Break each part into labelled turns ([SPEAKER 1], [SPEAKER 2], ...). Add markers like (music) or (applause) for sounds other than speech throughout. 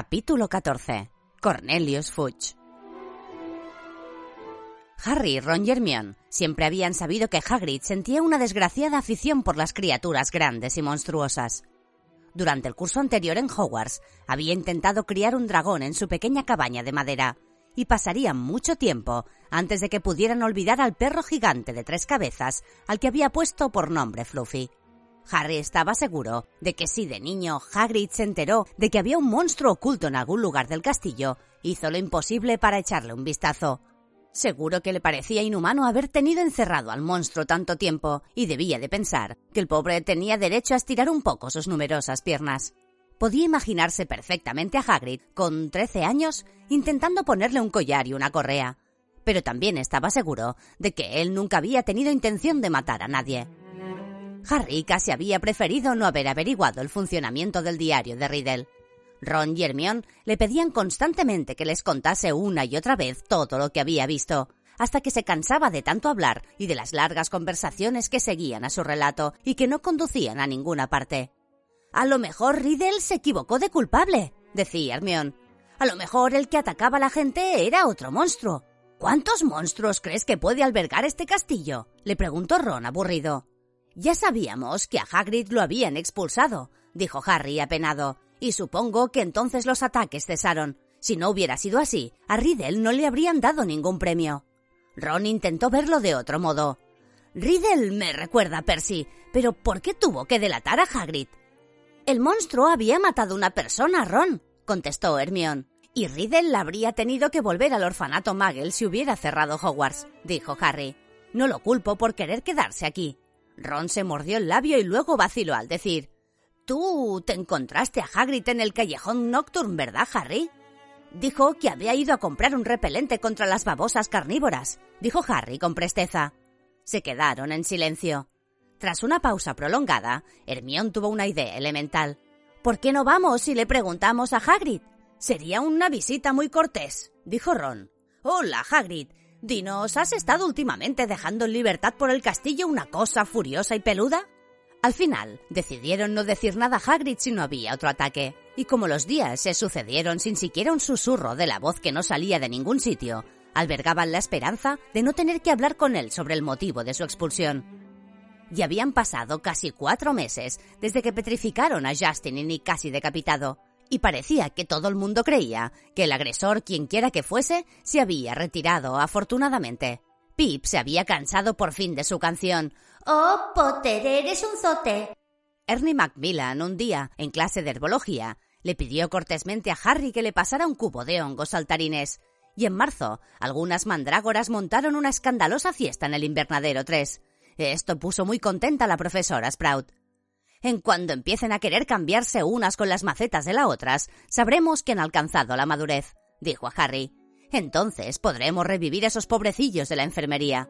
[SPEAKER 1] Capítulo 14. Cornelius Fudge. Harry, Ron y Hermione siempre habían sabido que Hagrid sentía una desgraciada afición por las criaturas grandes y monstruosas. Durante el curso anterior en Hogwarts, había intentado criar un dragón en su pequeña cabaña de madera, y pasaría mucho tiempo antes de que pudieran olvidar al perro gigante de tres cabezas al que había puesto por nombre Fluffy. Harry estaba seguro de que si de niño Hagrid se enteró de que había un monstruo oculto en algún lugar del castillo, hizo lo imposible para echarle un vistazo. Seguro que le parecía inhumano haber tenido encerrado al monstruo tanto tiempo y debía de pensar que el pobre tenía derecho a estirar un poco sus numerosas piernas. Podía imaginarse perfectamente a Hagrid, con 13 años, intentando ponerle un collar y una correa. Pero también estaba seguro de que él nunca había tenido intención de matar a nadie. Harry casi había preferido no haber averiguado el funcionamiento del diario de Riddle. Ron y Hermione le pedían constantemente que les contase una y otra vez todo lo que había visto, hasta que se cansaba de tanto hablar y de las largas conversaciones que seguían a su relato y que no conducían a ninguna parte. A lo mejor Riddle se equivocó de culpable, decía Hermione. A lo mejor el que atacaba a la gente era otro monstruo. ¿Cuántos monstruos crees que puede albergar este castillo? le preguntó Ron aburrido. Ya sabíamos que a Hagrid lo habían expulsado, dijo Harry apenado, y supongo que entonces los ataques cesaron. Si no hubiera sido así, a Riddle no le habrían dado ningún premio. Ron intentó verlo de otro modo. Riddle me recuerda a Percy, pero ¿por qué tuvo que delatar a Hagrid? El monstruo había matado a una persona, Ron, contestó Hermione. Y Riddle habría tenido que volver al orfanato Muggle si hubiera cerrado Hogwarts, dijo Harry. No lo culpo por querer quedarse aquí. Ron se mordió el labio y luego vaciló al decir Tú te encontraste a Hagrid en el callejón Nocturne, ¿verdad, Harry? Dijo que había ido a comprar un repelente contra las babosas carnívoras, dijo Harry con presteza. Se quedaron en silencio. Tras una pausa prolongada, Hermión tuvo una idea elemental. ¿Por qué no vamos y le preguntamos a Hagrid? Sería una visita muy cortés, dijo Ron. Hola, Hagrid. Dinos, ¿has estado últimamente dejando en libertad por el castillo una cosa furiosa y peluda? Al final, decidieron no decir nada a Hagrid si no había otro ataque. Y como los días se sucedieron sin siquiera un susurro de la voz que no salía de ningún sitio, albergaban la esperanza de no tener que hablar con él sobre el motivo de su expulsión. Y habían pasado casi cuatro meses desde que petrificaron a Justin y casi decapitado, y parecía que todo el mundo creía que el agresor, quienquiera que fuese, se había retirado afortunadamente. Pip se había cansado por fin de su canción, Oh, Potter, eres un zote. Ernie Macmillan, un día, en clase de herbología, le pidió cortésmente a Harry que le pasara un cubo de hongos saltarines. Y en marzo, algunas mandrágoras montaron una escandalosa fiesta en el invernadero 3. Esto puso muy contenta a la profesora Sprout. En cuando empiecen a querer cambiarse unas con las macetas de las otras, sabremos que han alcanzado la madurez, dijo a Harry. Entonces podremos revivir esos pobrecillos de la enfermería.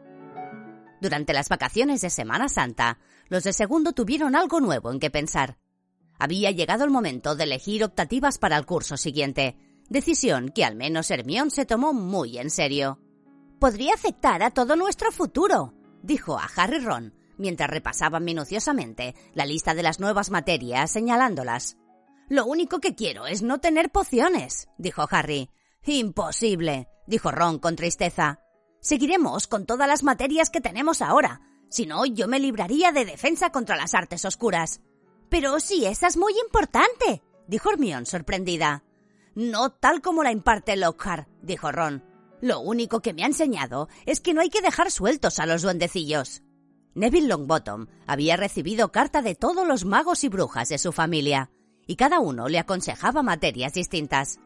[SPEAKER 1] Durante las vacaciones de Semana Santa, los de segundo tuvieron algo nuevo en que pensar. Había llegado el momento de elegir optativas para el curso siguiente, decisión que al menos Hermión se tomó muy en serio. Podría afectar a todo nuestro futuro, dijo a Harry Ron, mientras repasaban minuciosamente la lista de las nuevas materias, señalándolas. Lo único que quiero es no tener pociones, dijo Harry. Imposible, dijo Ron con tristeza. Seguiremos con todas las materias que tenemos ahora. Si no, yo me libraría de defensa contra las artes oscuras. Pero si esa es muy importante, dijo Hermione sorprendida. No tal como la imparte Lockhart, dijo Ron. Lo único que me ha enseñado es que no hay que dejar sueltos a los duendecillos. Neville Longbottom había recibido carta de todos los magos y brujas de su familia, y cada uno le aconsejaba materias distintas.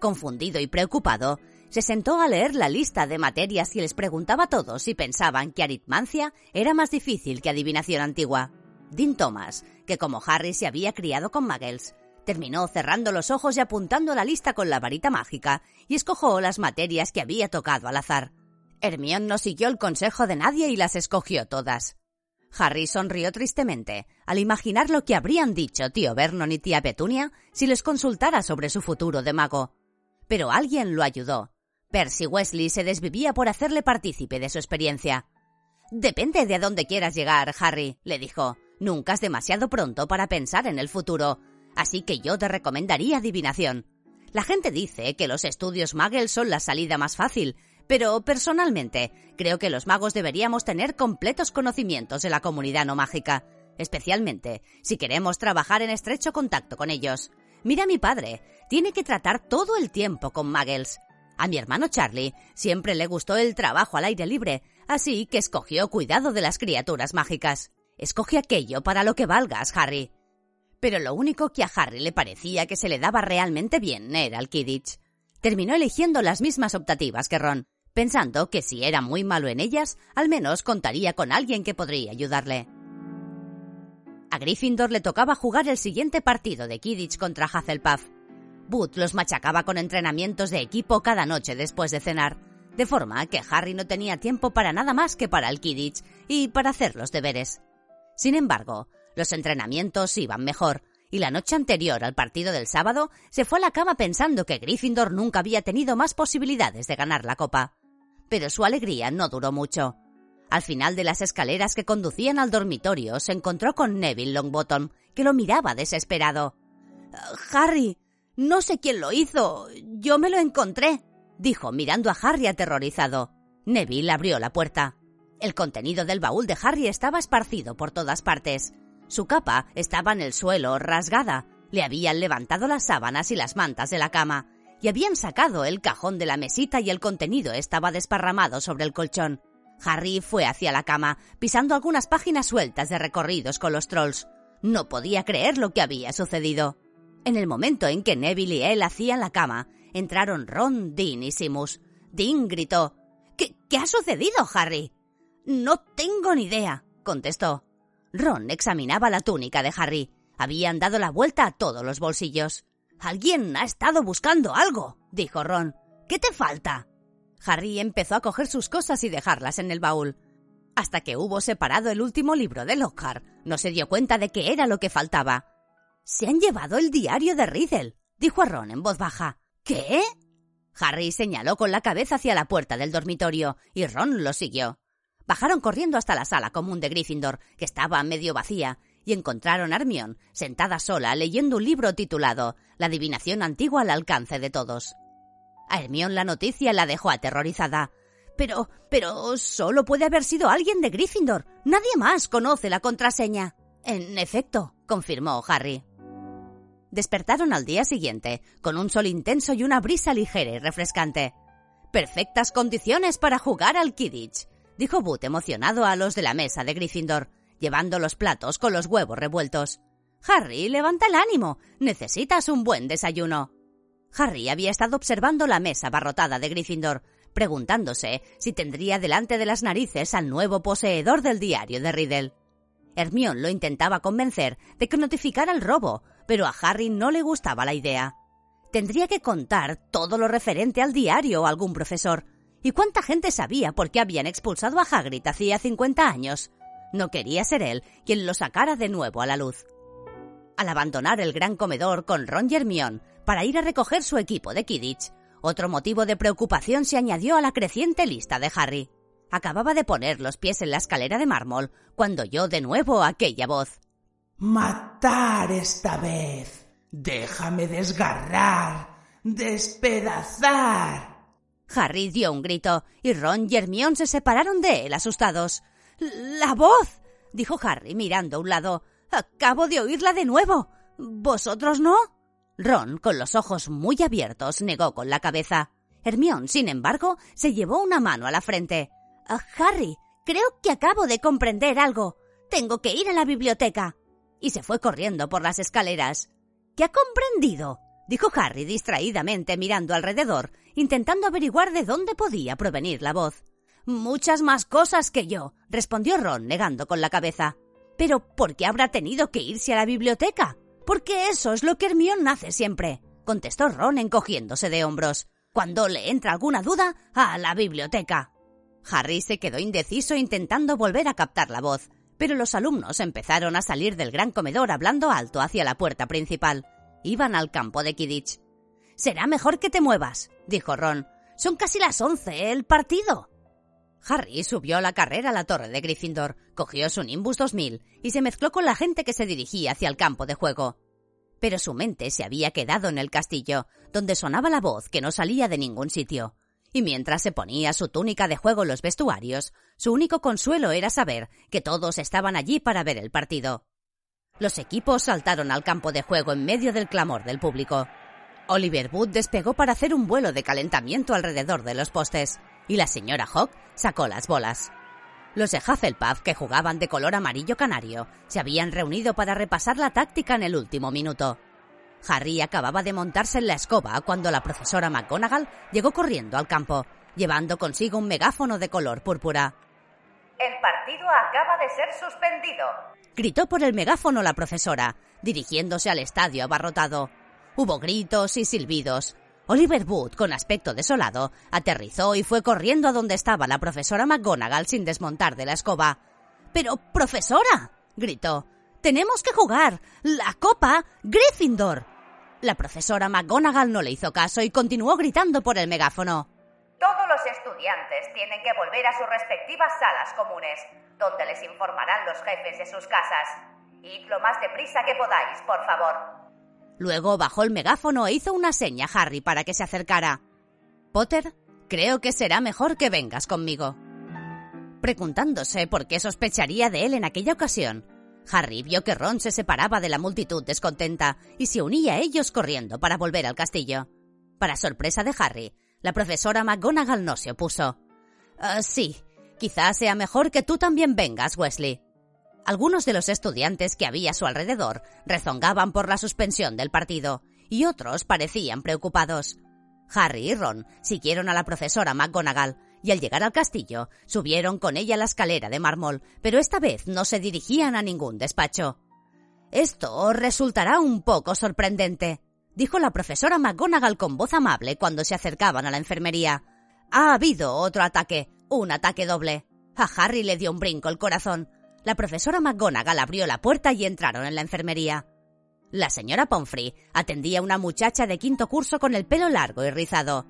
[SPEAKER 1] Confundido y preocupado, se sentó a leer la lista de materias y les preguntaba a todos si pensaban que aritmancia era más difícil que adivinación antigua. Dean Thomas, que como Harry se había criado con muggles, terminó cerrando los ojos y apuntando la lista con la varita mágica y escogió las materias que había tocado al azar. Hermione no siguió el consejo de nadie y las escogió todas. Harry sonrió tristemente al imaginar lo que habrían dicho tío Vernon y tía Petunia si les consultara sobre su futuro de mago. Pero alguien lo ayudó. Percy Wesley se desvivía por hacerle partícipe de su experiencia. Depende de a dónde quieras llegar, Harry, le dijo. Nunca es demasiado pronto para pensar en el futuro, así que yo te recomendaría adivinación. La gente dice que los estudios Muggle son la salida más fácil, pero personalmente creo que los magos deberíamos tener completos conocimientos de la comunidad no mágica, especialmente si queremos trabajar en estrecho contacto con ellos. Mira a mi padre, tiene que tratar todo el tiempo con muggles. A mi hermano Charlie siempre le gustó el trabajo al aire libre, así que escogió cuidado de las criaturas mágicas. Escoge aquello para lo que valgas, Harry. Pero lo único que a Harry le parecía que se le daba realmente bien era el Kidditch. Terminó eligiendo las mismas optativas que Ron, pensando que si era muy malo en ellas, al menos contaría con alguien que podría ayudarle. A Gryffindor le tocaba jugar el siguiente partido de Kidditch contra Hufflepuff. Boot los machacaba con entrenamientos de equipo cada noche después de cenar, de forma que Harry no tenía tiempo para nada más que para el Kidditch y para hacer los deberes. Sin embargo, los entrenamientos iban mejor, y la noche anterior al partido del sábado se fue a la cama pensando que Gryffindor nunca había tenido más posibilidades de ganar la copa pero su alegría no duró mucho. Al final de las escaleras que conducían al dormitorio se encontró con Neville Longbottom, que lo miraba desesperado. Harry, no sé quién lo hizo. Yo me lo encontré, dijo mirando a Harry aterrorizado. Neville abrió la puerta. El contenido del baúl de Harry estaba esparcido por todas partes. Su capa estaba en el suelo, rasgada. Le habían levantado las sábanas y las mantas de la cama, y habían sacado el cajón de la mesita y el contenido estaba desparramado sobre el colchón. Harry fue hacia la cama, pisando algunas páginas sueltas de recorridos con los trolls. No podía creer lo que había sucedido. En el momento en que Neville y él hacían la cama, entraron Ron, Dean y Simus. Dean gritó ¿Qué, ¿Qué ha sucedido, Harry? No tengo ni idea, contestó. Ron examinaba la túnica de Harry. Habían dado la vuelta a todos los bolsillos. Alguien ha estado buscando algo, dijo Ron. ¿Qué te falta? Harry empezó a coger sus cosas y dejarlas en el baúl. Hasta que hubo separado el último libro de Lockhart, no se dio cuenta de qué era lo que faltaba. Se han llevado el diario de Riddle, dijo a Ron en voz baja. ¿Qué? Harry señaló con la cabeza hacia la puerta del dormitorio y Ron lo siguió. Bajaron corriendo hasta la sala común de Gryffindor, que estaba medio vacía, y encontraron a Hermione sentada sola leyendo un libro titulado La adivinación antigua al alcance de todos. A Hermione la noticia la dejó aterrorizada. Pero, pero, solo puede haber sido alguien de Gryffindor. Nadie más conoce la contraseña. En efecto, confirmó Harry. Despertaron al día siguiente, con un sol intenso y una brisa ligera y refrescante. Perfectas condiciones para jugar al Kidditch, dijo Boot emocionado a los de la mesa de Gryffindor llevando los platos con los huevos revueltos. Harry, levanta el ánimo. Necesitas un buen desayuno. Harry había estado observando la mesa barrotada de Gryffindor, preguntándose si tendría delante de las narices al nuevo poseedor del diario de Riddle. Hermione lo intentaba convencer de que notificara el robo, pero a Harry no le gustaba la idea. Tendría que contar todo lo referente al diario a algún profesor. ¿Y cuánta gente sabía por qué habían expulsado a Hagrid hacía 50 años? No quería ser él quien lo sacara de nuevo a la luz. Al abandonar el gran comedor con Ron y Hermione para ir a recoger su equipo de Kidditch, otro motivo de preocupación se añadió a la creciente lista de Harry. Acababa de poner los pies en la escalera de mármol cuando oyó de nuevo aquella voz.
[SPEAKER 2] Matar esta vez. Déjame desgarrar. Despedazar.
[SPEAKER 1] Harry dio un grito y Ron y Hermione se separaron de él asustados. La voz. dijo Harry mirando a un lado. Acabo de oírla de nuevo. ¿Vosotros no? Ron, con los ojos muy abiertos, negó con la cabeza. Hermión, sin embargo, se llevó una mano a la frente. Ah, Harry, creo que acabo de comprender algo. Tengo que ir a la biblioteca. Y se fue corriendo por las escaleras. ¿Qué ha comprendido? dijo Harry distraídamente mirando alrededor intentando averiguar de dónde podía provenir la voz. Muchas más cosas que yo, respondió Ron, negando con la cabeza. Pero ¿por qué habrá tenido que irse a la biblioteca? Porque eso es lo que Hermione hace siempre, contestó Ron encogiéndose de hombros. Cuando le entra alguna duda, a la biblioteca. Harry se quedó indeciso intentando volver a captar la voz, pero los alumnos empezaron a salir del gran comedor hablando alto hacia la puerta principal. Iban al campo de Kidditch. Será mejor que te muevas, dijo Ron. Son casi las once, el partido. Harry subió la carrera a la torre de Gryffindor, cogió su Nimbus 2000 y se mezcló con la gente que se dirigía hacia el campo de juego. Pero su mente se había quedado en el castillo, donde sonaba la voz que no salía de ningún sitio. Y mientras se ponía su túnica de juego en los vestuarios, su único consuelo era saber que todos estaban allí para ver el partido. Los equipos saltaron al campo de juego en medio del clamor del público. Oliver Wood despegó para hacer un vuelo de calentamiento alrededor de los postes, y la señora Hawk sacó las bolas. Los de Hufflepuff, que jugaban de color amarillo canario, se habían reunido para repasar la táctica en el último minuto. Harry acababa de montarse en la escoba cuando la profesora McGonagall llegó corriendo al campo, llevando consigo un megáfono de color púrpura.
[SPEAKER 3] El partido acaba de ser suspendido.
[SPEAKER 1] Gritó por el megáfono la profesora, dirigiéndose al estadio abarrotado. Hubo gritos y silbidos. Oliver Wood, con aspecto desolado, aterrizó y fue corriendo a donde estaba la profesora McGonagall sin desmontar de la escoba. Pero, profesora, gritó, tenemos que jugar. La copa Gryffindor. La profesora McGonagall no le hizo caso y continuó gritando por el megáfono.
[SPEAKER 3] Todos los estudiantes tienen que volver a sus respectivas salas comunes, donde les informarán los jefes de sus casas. Id lo más deprisa que podáis, por favor.
[SPEAKER 1] Luego bajó el megáfono e hizo una seña a Harry para que se acercara. Potter, creo que será mejor que vengas conmigo. Preguntándose por qué sospecharía de él en aquella ocasión, Harry vio que Ron se separaba de la multitud descontenta y se unía a ellos corriendo para volver al castillo. Para sorpresa de Harry, la profesora McGonagall no se opuso. Ah, sí, quizás sea mejor que tú también vengas, Wesley. Algunos de los estudiantes que había a su alrededor rezongaban por la suspensión del partido, y otros parecían preocupados. Harry y Ron siguieron a la profesora McGonagall, y al llegar al castillo subieron con ella la escalera de mármol, pero esta vez no se dirigían a ningún despacho. Esto resultará un poco sorprendente, dijo la profesora McGonagall con voz amable cuando se acercaban a la enfermería. Ha habido otro ataque, un ataque doble. A Harry le dio un brinco el corazón. La profesora McGonagall abrió la puerta y entraron en la enfermería. La señora Pomfrey atendía a una muchacha de quinto curso con el pelo largo y rizado.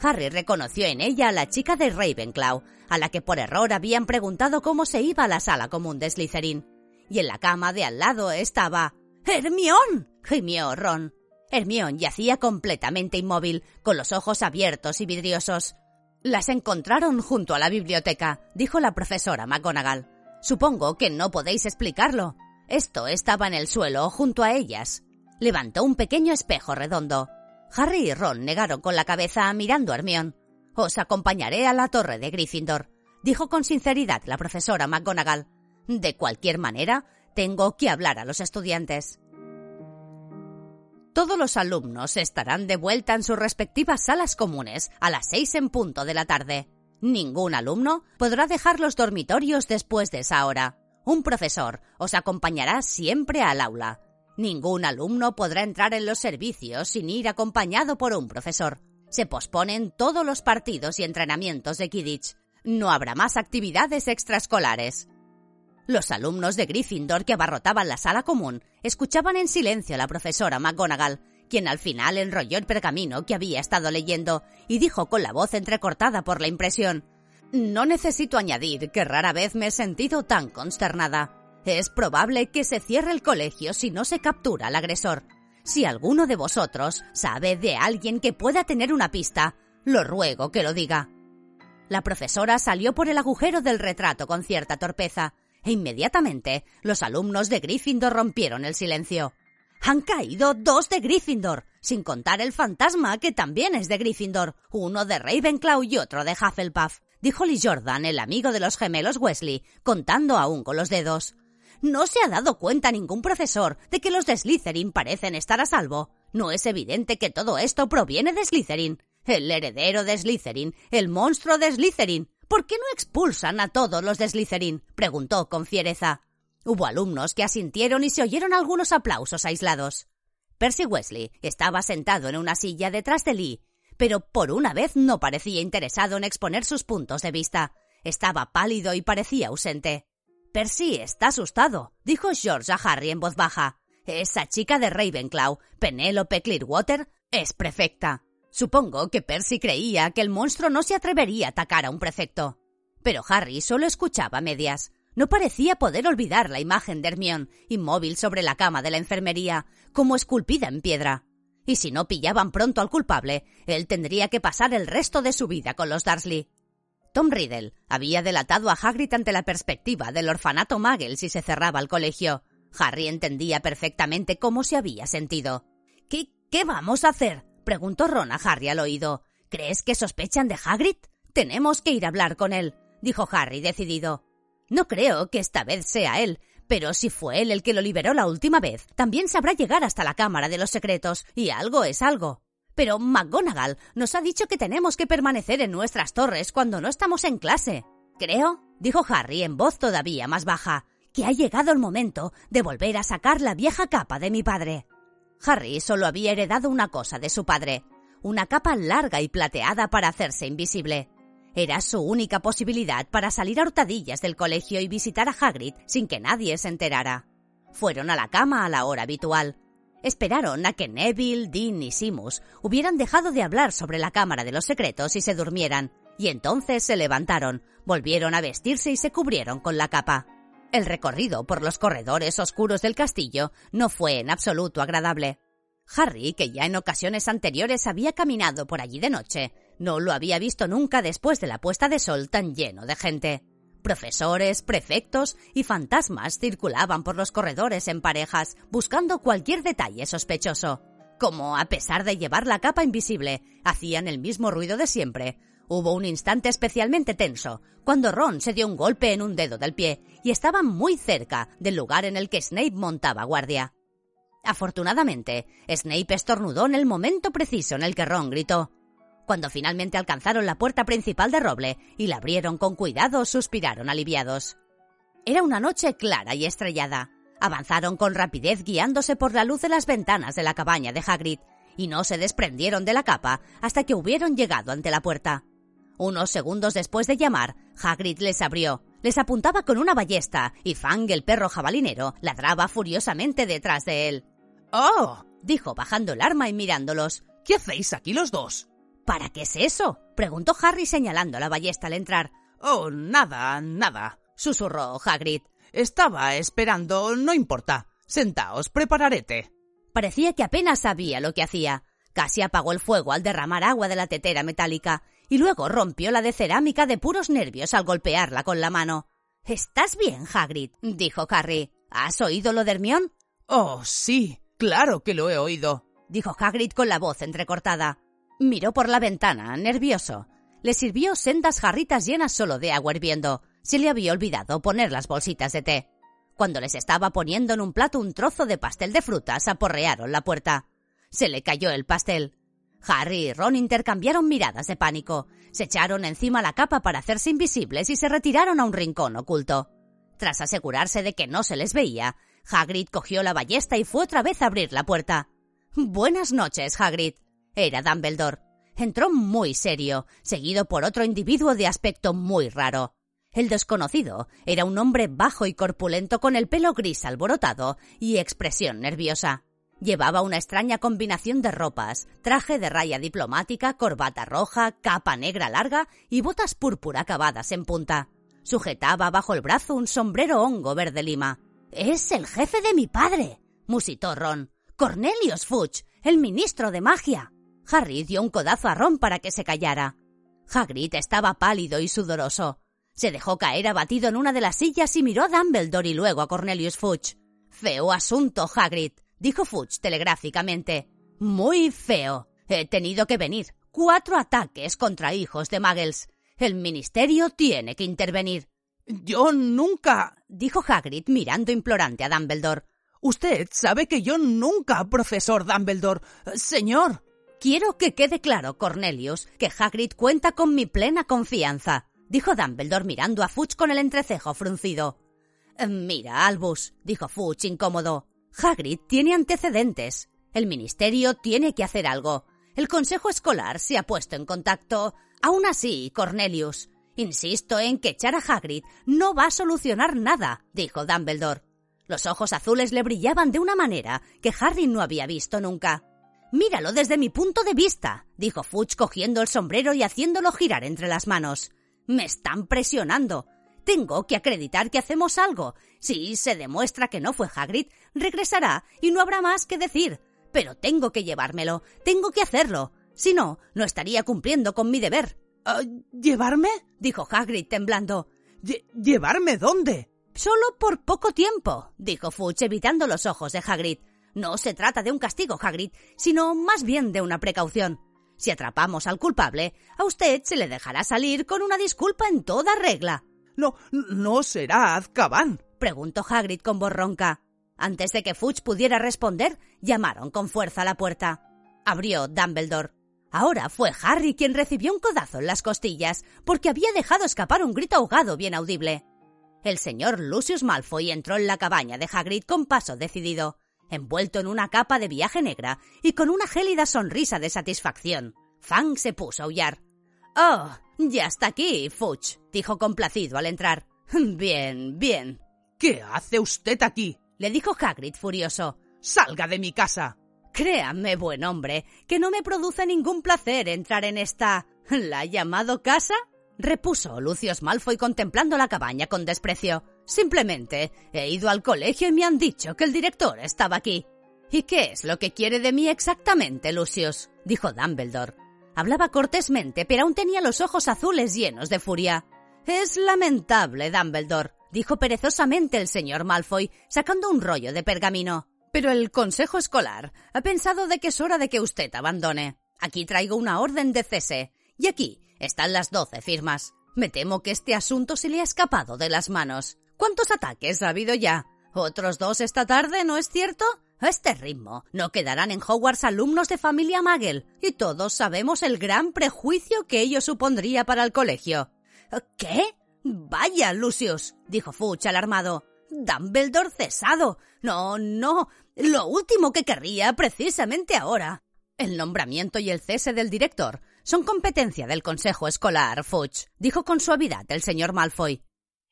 [SPEAKER 1] Harry reconoció en ella a la chica de Ravenclaw, a la que por error habían preguntado cómo se iba a la sala común de Slytherin. Y en la cama de al lado estaba... ¡Hermión! gimió Ron. Hermión yacía completamente inmóvil, con los ojos abiertos y vidriosos. Las encontraron junto a la biblioteca, dijo la profesora McGonagall. Supongo que no podéis explicarlo. Esto estaba en el suelo junto a ellas. Levantó un pequeño espejo redondo. Harry y Ron negaron con la cabeza mirando a Hermione. Os acompañaré a la torre de Gryffindor, dijo con sinceridad la profesora McGonagall. De cualquier manera, tengo que hablar a los estudiantes. Todos los alumnos estarán de vuelta en sus respectivas salas comunes a las seis en punto de la tarde. Ningún alumno podrá dejar los dormitorios después de esa hora. Un profesor os acompañará siempre al aula. Ningún alumno podrá entrar en los servicios sin ir acompañado por un profesor. Se posponen todos los partidos y entrenamientos de Kidditch. No habrá más actividades extraescolares. Los alumnos de Gryffindor que abarrotaban la sala común escuchaban en silencio a la profesora McGonagall quien al final enrolló el pergamino que había estado leyendo y dijo con la voz entrecortada por la impresión No necesito añadir que rara vez me he sentido tan consternada. Es probable que se cierre el colegio si no se captura al agresor. Si alguno de vosotros sabe de alguien que pueda tener una pista, lo ruego que lo diga. La profesora salió por el agujero del retrato con cierta torpeza, e inmediatamente los alumnos de Gryffindor rompieron el silencio. Han caído dos de Gryffindor, sin contar el fantasma que también es de Gryffindor, uno de Ravenclaw y otro de Hufflepuff, dijo Lee Jordan, el amigo de los gemelos Wesley, contando aún con los dedos. ¿No se ha dado cuenta ningún profesor de que los de Slytherin parecen estar a salvo? ¿No es evidente que todo esto proviene de Slytherin? El heredero de Slytherin, el monstruo de Slytherin. ¿Por qué no expulsan a todos los de Slytherin? preguntó con fiereza. Hubo alumnos que asintieron y se oyeron algunos aplausos aislados. Percy Wesley estaba sentado en una silla detrás de Lee, pero por una vez no parecía interesado en exponer sus puntos de vista. Estaba pálido y parecía ausente. Percy está asustado, dijo George a Harry en voz baja. Esa chica de Ravenclaw, Penélope Clearwater, es prefecta. Supongo que Percy creía que el monstruo no se atrevería a atacar a un prefecto. Pero Harry solo escuchaba medias. No parecía poder olvidar la imagen de Hermione, inmóvil sobre la cama de la enfermería, como esculpida en piedra. Y si no pillaban pronto al culpable, él tendría que pasar el resto de su vida con los Darsley. Tom Riddle había delatado a Hagrid ante la perspectiva del orfanato Muggle si se cerraba el colegio. Harry entendía perfectamente cómo se había sentido. ¿Qué, qué vamos a hacer? preguntó Ron a Harry al oído. ¿Crees que sospechan de Hagrid? Tenemos que ir a hablar con él, dijo Harry decidido. No creo que esta vez sea él, pero si fue él el que lo liberó la última vez, también sabrá llegar hasta la Cámara de los Secretos, y algo es algo. Pero McGonagall nos ha dicho que tenemos que permanecer en nuestras torres cuando no estamos en clase. Creo, dijo Harry en voz todavía más baja, que ha llegado el momento de volver a sacar la vieja capa de mi padre. Harry solo había heredado una cosa de su padre, una capa larga y plateada para hacerse invisible. Era su única posibilidad para salir a hurtadillas del colegio y visitar a Hagrid sin que nadie se enterara. Fueron a la cama a la hora habitual, Esperaron a que Neville, Dean y Simus hubieran dejado de hablar sobre la Cámara de los Secretos y se durmieran, y entonces se levantaron, volvieron a vestirse y se cubrieron con la capa. El recorrido por los corredores oscuros del castillo no fue en absoluto agradable. Harry, que ya en ocasiones anteriores había caminado por allí de noche, no lo había visto nunca después de la puesta de sol tan lleno de gente. Profesores, prefectos y fantasmas circulaban por los corredores en parejas, buscando cualquier detalle sospechoso. Como, a pesar de llevar la capa invisible, hacían el mismo ruido de siempre, hubo un instante especialmente tenso, cuando Ron se dio un golpe en un dedo del pie y estaba muy cerca del lugar en el que Snape montaba guardia. Afortunadamente, Snape estornudó en el momento preciso en el que Ron gritó cuando finalmente alcanzaron la puerta principal de roble y la abrieron con cuidado, suspiraron aliviados. Era una noche clara y estrellada. Avanzaron con rapidez guiándose por la luz de las ventanas de la cabaña de Hagrid y no se desprendieron de la capa hasta que hubieron llegado ante la puerta. Unos segundos después de llamar, Hagrid les abrió, les apuntaba con una ballesta y Fang, el perro jabalinero, ladraba furiosamente detrás de él.
[SPEAKER 2] ¡Oh!
[SPEAKER 1] dijo bajando el arma y mirándolos.
[SPEAKER 2] ¿Qué hacéis aquí los dos?
[SPEAKER 1] ¿Para qué es eso? preguntó Harry señalando la ballesta al entrar.
[SPEAKER 2] Oh, nada, nada,
[SPEAKER 1] susurró Hagrid.
[SPEAKER 2] Estaba esperando, no importa. Sentaos, prepararé té.
[SPEAKER 1] Parecía que apenas sabía lo que hacía. Casi apagó el fuego al derramar agua de la tetera metálica y luego rompió la de cerámica de puros nervios al golpearla con la mano. ¿Estás bien, Hagrid? dijo Harry. ¿Has oído lo de Hermión?
[SPEAKER 2] Oh, sí, claro que lo he oído,
[SPEAKER 1] dijo Hagrid con la voz entrecortada. Miró por la ventana, nervioso. Le sirvió sendas jarritas llenas solo de agua hirviendo. Se le había olvidado poner las bolsitas de té. Cuando les estaba poniendo en un plato un trozo de pastel de frutas, aporrearon la puerta. Se le cayó el pastel. Harry y Ron intercambiaron miradas de pánico. Se echaron encima la capa para hacerse invisibles y se retiraron a un rincón oculto. Tras asegurarse de que no se les veía, Hagrid cogió la ballesta y fue otra vez a abrir la puerta. Buenas noches, Hagrid. Era Dumbledore. Entró muy serio, seguido por otro individuo de aspecto muy raro. El desconocido era un hombre bajo y corpulento con el pelo gris alborotado y expresión nerviosa. Llevaba una extraña combinación de ropas, traje de raya diplomática, corbata roja, capa negra larga y botas púrpura acabadas en punta. Sujetaba bajo el brazo un sombrero hongo verde lima. Es el jefe de mi padre, musitó Ron. Cornelius Fudge, el ministro de magia. Harry dio un codazo a Ron para que se callara. Hagrid estaba pálido y sudoroso. Se dejó caer abatido en una de las sillas y miró a Dumbledore y luego a Cornelius Fudge. Feo asunto, Hagrid, dijo Fudge telegráficamente. Muy feo. He tenido que venir. Cuatro ataques contra hijos de Muggles. El ministerio tiene que intervenir.
[SPEAKER 2] Yo nunca.
[SPEAKER 1] dijo Hagrid mirando implorante a Dumbledore.
[SPEAKER 2] Usted sabe que yo nunca, profesor Dumbledore. Señor.
[SPEAKER 1] Quiero que quede claro, Cornelius, que Hagrid cuenta con mi plena confianza, dijo Dumbledore mirando a Fudge con el entrecejo fruncido. Mira, Albus, dijo Fudge incómodo. Hagrid tiene antecedentes. El ministerio tiene que hacer algo. El consejo escolar se ha puesto en contacto. Aún así, Cornelius, insisto en que echar a Hagrid no va a solucionar nada, dijo Dumbledore. Los ojos azules le brillaban de una manera que Harry no había visto nunca. Míralo desde mi punto de vista, dijo Fudge cogiendo el sombrero y haciéndolo girar entre las manos. Me están presionando. Tengo que acreditar que hacemos algo. Si se demuestra que no fue Hagrid, regresará y no habrá más que decir. Pero tengo que llevármelo, tengo que hacerlo. Si no, no estaría cumpliendo con mi deber.
[SPEAKER 2] Ah, ¿Llevarme?
[SPEAKER 1] dijo Hagrid temblando.
[SPEAKER 2] ¿Llevarme dónde?
[SPEAKER 1] Solo por poco tiempo, dijo Fudge evitando los ojos de Hagrid. No se trata de un castigo, Hagrid, sino más bien de una precaución. Si atrapamos al culpable, a usted se le dejará salir con una disculpa en toda regla.
[SPEAKER 2] No, no será Azkaban,
[SPEAKER 1] preguntó Hagrid con voz ronca. Antes de que Fudge pudiera responder, llamaron con fuerza a la puerta. Abrió Dumbledore. Ahora fue Harry quien recibió un codazo en las costillas porque había dejado escapar un grito ahogado bien audible. El señor Lucius Malfoy entró en la cabaña de Hagrid con paso decidido envuelto en una capa de viaje negra y con una gélida sonrisa de satisfacción. Fang se puso a aullar. Oh, ya está aquí, Fuch, dijo complacido al entrar. (laughs) Bien, bien.
[SPEAKER 2] ¿Qué hace usted aquí?
[SPEAKER 1] le dijo Hagrid furioso.
[SPEAKER 2] Salga de mi casa.
[SPEAKER 1] Créame, buen hombre, que no me produce ningún placer entrar en esta. ¿La ha llamado casa? repuso Lucius Malfoy contemplando la cabaña con desprecio. Simplemente he ido al colegio y me han dicho que el director estaba aquí. ¿Y qué es lo que quiere de mí exactamente, Lucius? dijo Dumbledore. Hablaba cortésmente, pero aún tenía los ojos azules llenos de furia. Es lamentable, Dumbledore, dijo perezosamente el señor Malfoy, sacando un rollo de pergamino. Pero el consejo escolar ha pensado de que es hora de que usted abandone. Aquí traigo una orden de cese. Y aquí están las doce firmas. Me temo que este asunto se le ha escapado de las manos. ¿Cuántos ataques ha habido ya? ¿Otros dos esta tarde, no es cierto? A este ritmo, no quedarán en Hogwarts alumnos de familia Magel, y todos sabemos el gran prejuicio que ello supondría para el colegio. ¿Qué? Vaya, Lucius, dijo Fuch alarmado. Dumbledore cesado. No, no. Lo último que querría precisamente ahora. El nombramiento y el cese del director son competencia del Consejo Escolar, Fuch, dijo con suavidad el señor Malfoy.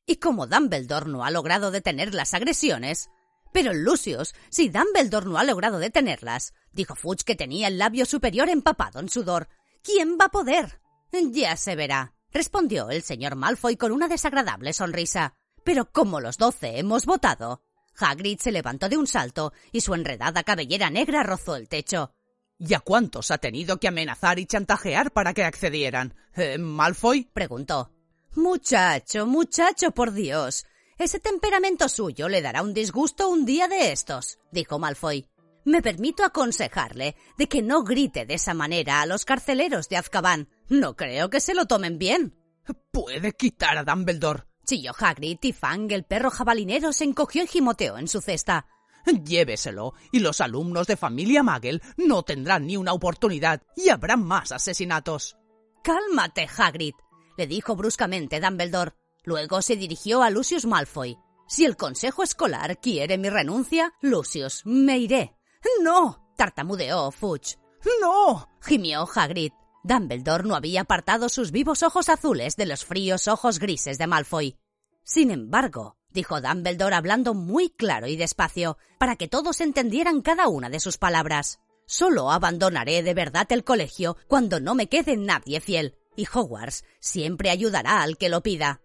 [SPEAKER 1] Y como Dumbledore no ha logrado detener las agresiones. Pero Lucius, si Dumbledore no ha logrado detenerlas, dijo Fudge que tenía el labio superior empapado en sudor. ¿Quién va a poder? Ya se verá, respondió el señor Malfoy con una desagradable sonrisa. Pero como los doce hemos votado. Hagrid se levantó de un salto y su enredada cabellera negra rozó el techo.
[SPEAKER 2] ¿Y a cuántos ha tenido que amenazar y chantajear para que accedieran? ¿Eh, ¿Malfoy?
[SPEAKER 1] preguntó. Muchacho, muchacho, por Dios. Ese temperamento suyo le dará un disgusto un día de estos, dijo Malfoy. Me permito aconsejarle de que no grite de esa manera a los carceleros de Azkaban. No creo que se lo tomen bien.
[SPEAKER 2] Puede quitar a Dumbledore.
[SPEAKER 1] Chilló Hagrid y Fang, el perro jabalinero, se encogió y gimoteó en su cesta.
[SPEAKER 2] Lléveselo, y los alumnos de familia Magel no tendrán ni una oportunidad, y habrá más asesinatos.
[SPEAKER 1] Cálmate, Hagrid, le dijo bruscamente Dumbledore. Luego se dirigió a Lucius Malfoy. Si el consejo escolar quiere mi renuncia, Lucius, me iré. No, tartamudeó Fudge.
[SPEAKER 2] No,
[SPEAKER 1] gimió Hagrid. Dumbledore no había apartado sus vivos ojos azules de los fríos ojos grises de Malfoy. Sin embargo, dijo Dumbledore hablando muy claro y despacio, para que todos entendieran cada una de sus palabras. Solo abandonaré de verdad el colegio cuando no me quede nadie fiel y Hogwarts siempre ayudará al que lo pida.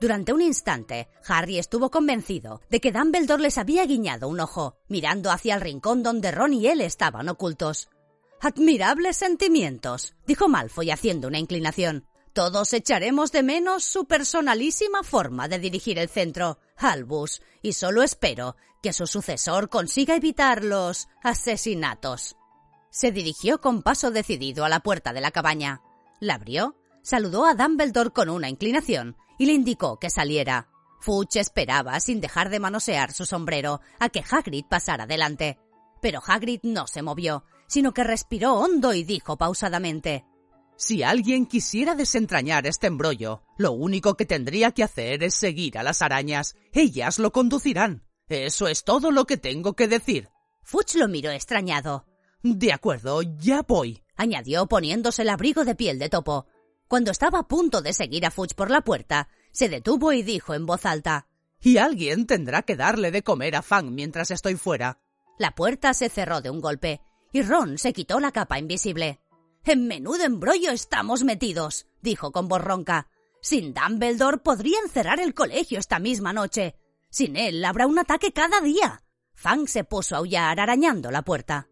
[SPEAKER 1] Durante un instante, Harry estuvo convencido de que Dumbledore les había guiñado un ojo, mirando hacia el rincón donde Ron y él estaban ocultos. Admirables sentimientos, dijo Malfoy haciendo una inclinación. Todos echaremos de menos su personalísima forma de dirigir el centro, Albus, y solo espero que su sucesor consiga evitar los asesinatos. Se dirigió con paso decidido a la puerta de la cabaña. La abrió, saludó a Dumbledore con una inclinación y le indicó que saliera. Fuch esperaba, sin dejar de manosear su sombrero, a que Hagrid pasara delante. Pero Hagrid no se movió. sino que respiró hondo y dijo pausadamente
[SPEAKER 2] Si alguien quisiera desentrañar este embrollo, lo único que tendría que hacer es seguir a las arañas. Ellas lo conducirán. Eso es todo lo que tengo que decir.
[SPEAKER 1] Fuchs lo miró extrañado.
[SPEAKER 2] De acuerdo, ya voy,
[SPEAKER 1] añadió poniéndose el abrigo de piel de topo. Cuando estaba a punto de seguir a Fuchs por la puerta, se detuvo y dijo en voz alta
[SPEAKER 2] Y alguien tendrá que darle de comer a Fang mientras estoy fuera.
[SPEAKER 1] La puerta se cerró de un golpe, y Ron se quitó la capa invisible. En menudo embrollo estamos metidos, dijo con voz ronca. Sin Dumbledore podrían cerrar el colegio esta misma noche. Sin él habrá un ataque cada día. Fang se puso a aullar arañando la puerta.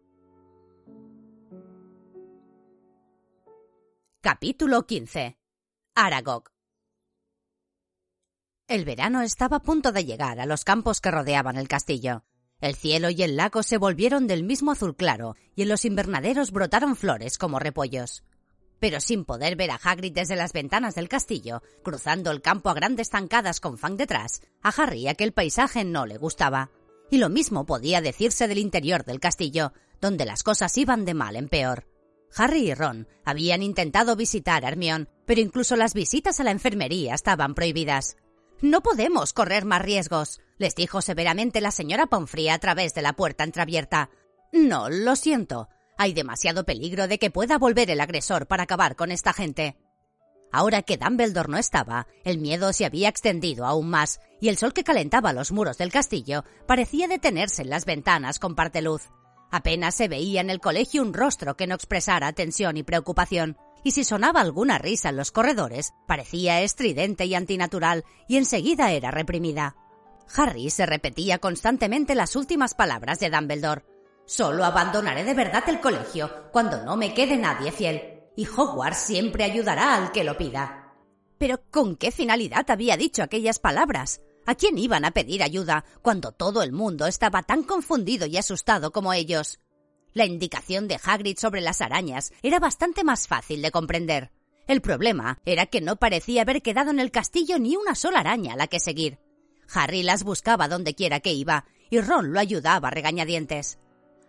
[SPEAKER 1] Capítulo 15. Aragog. El verano estaba a punto de llegar a los campos que rodeaban el castillo. El cielo y el lago se volvieron del mismo azul claro y en los invernaderos brotaron flores como repollos. Pero sin poder ver a Hagrid desde las ventanas del castillo, cruzando el campo a grandes zancadas con Fang detrás, a Harry aquel paisaje no le gustaba. Y lo mismo podía decirse del interior del castillo, donde las cosas iban de mal en peor. Harry y Ron habían intentado visitar a Hermione, pero incluso las visitas a la enfermería estaban prohibidas. No podemos correr más riesgos, les dijo severamente la señora Pomfrey a través de la puerta entreabierta. No, lo siento. Hay demasiado peligro de que pueda volver el agresor para acabar con esta gente. Ahora que Dumbledore no estaba, el miedo se había extendido aún más, y el sol que calentaba los muros del castillo parecía detenerse en las ventanas con parte luz. Apenas se veía en el colegio un rostro que no expresara tensión y preocupación y si sonaba alguna risa en los corredores, parecía estridente y antinatural, y enseguida era reprimida. Harry se repetía constantemente las últimas palabras de Dumbledore. Solo abandonaré de verdad el colegio cuando no me quede nadie fiel, y Hogwarts siempre ayudará al que lo pida. Pero ¿con qué finalidad había dicho aquellas palabras? ¿A quién iban a pedir ayuda cuando todo el mundo estaba tan confundido y asustado como ellos? La indicación de Hagrid sobre las arañas era bastante más fácil de comprender. El problema era que no parecía haber quedado en el castillo ni una sola araña a la que seguir. Harry las buscaba donde quiera que iba, y Ron lo ayudaba a regañadientes.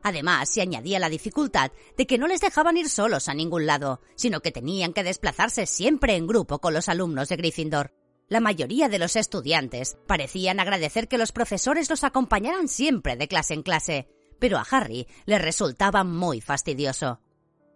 [SPEAKER 1] Además, se añadía la dificultad de que no les dejaban ir solos a ningún lado, sino que tenían que desplazarse siempre en grupo con los alumnos de Gryffindor. La mayoría de los estudiantes parecían agradecer que los profesores los acompañaran siempre de clase en clase, pero a Harry le resultaba muy fastidioso.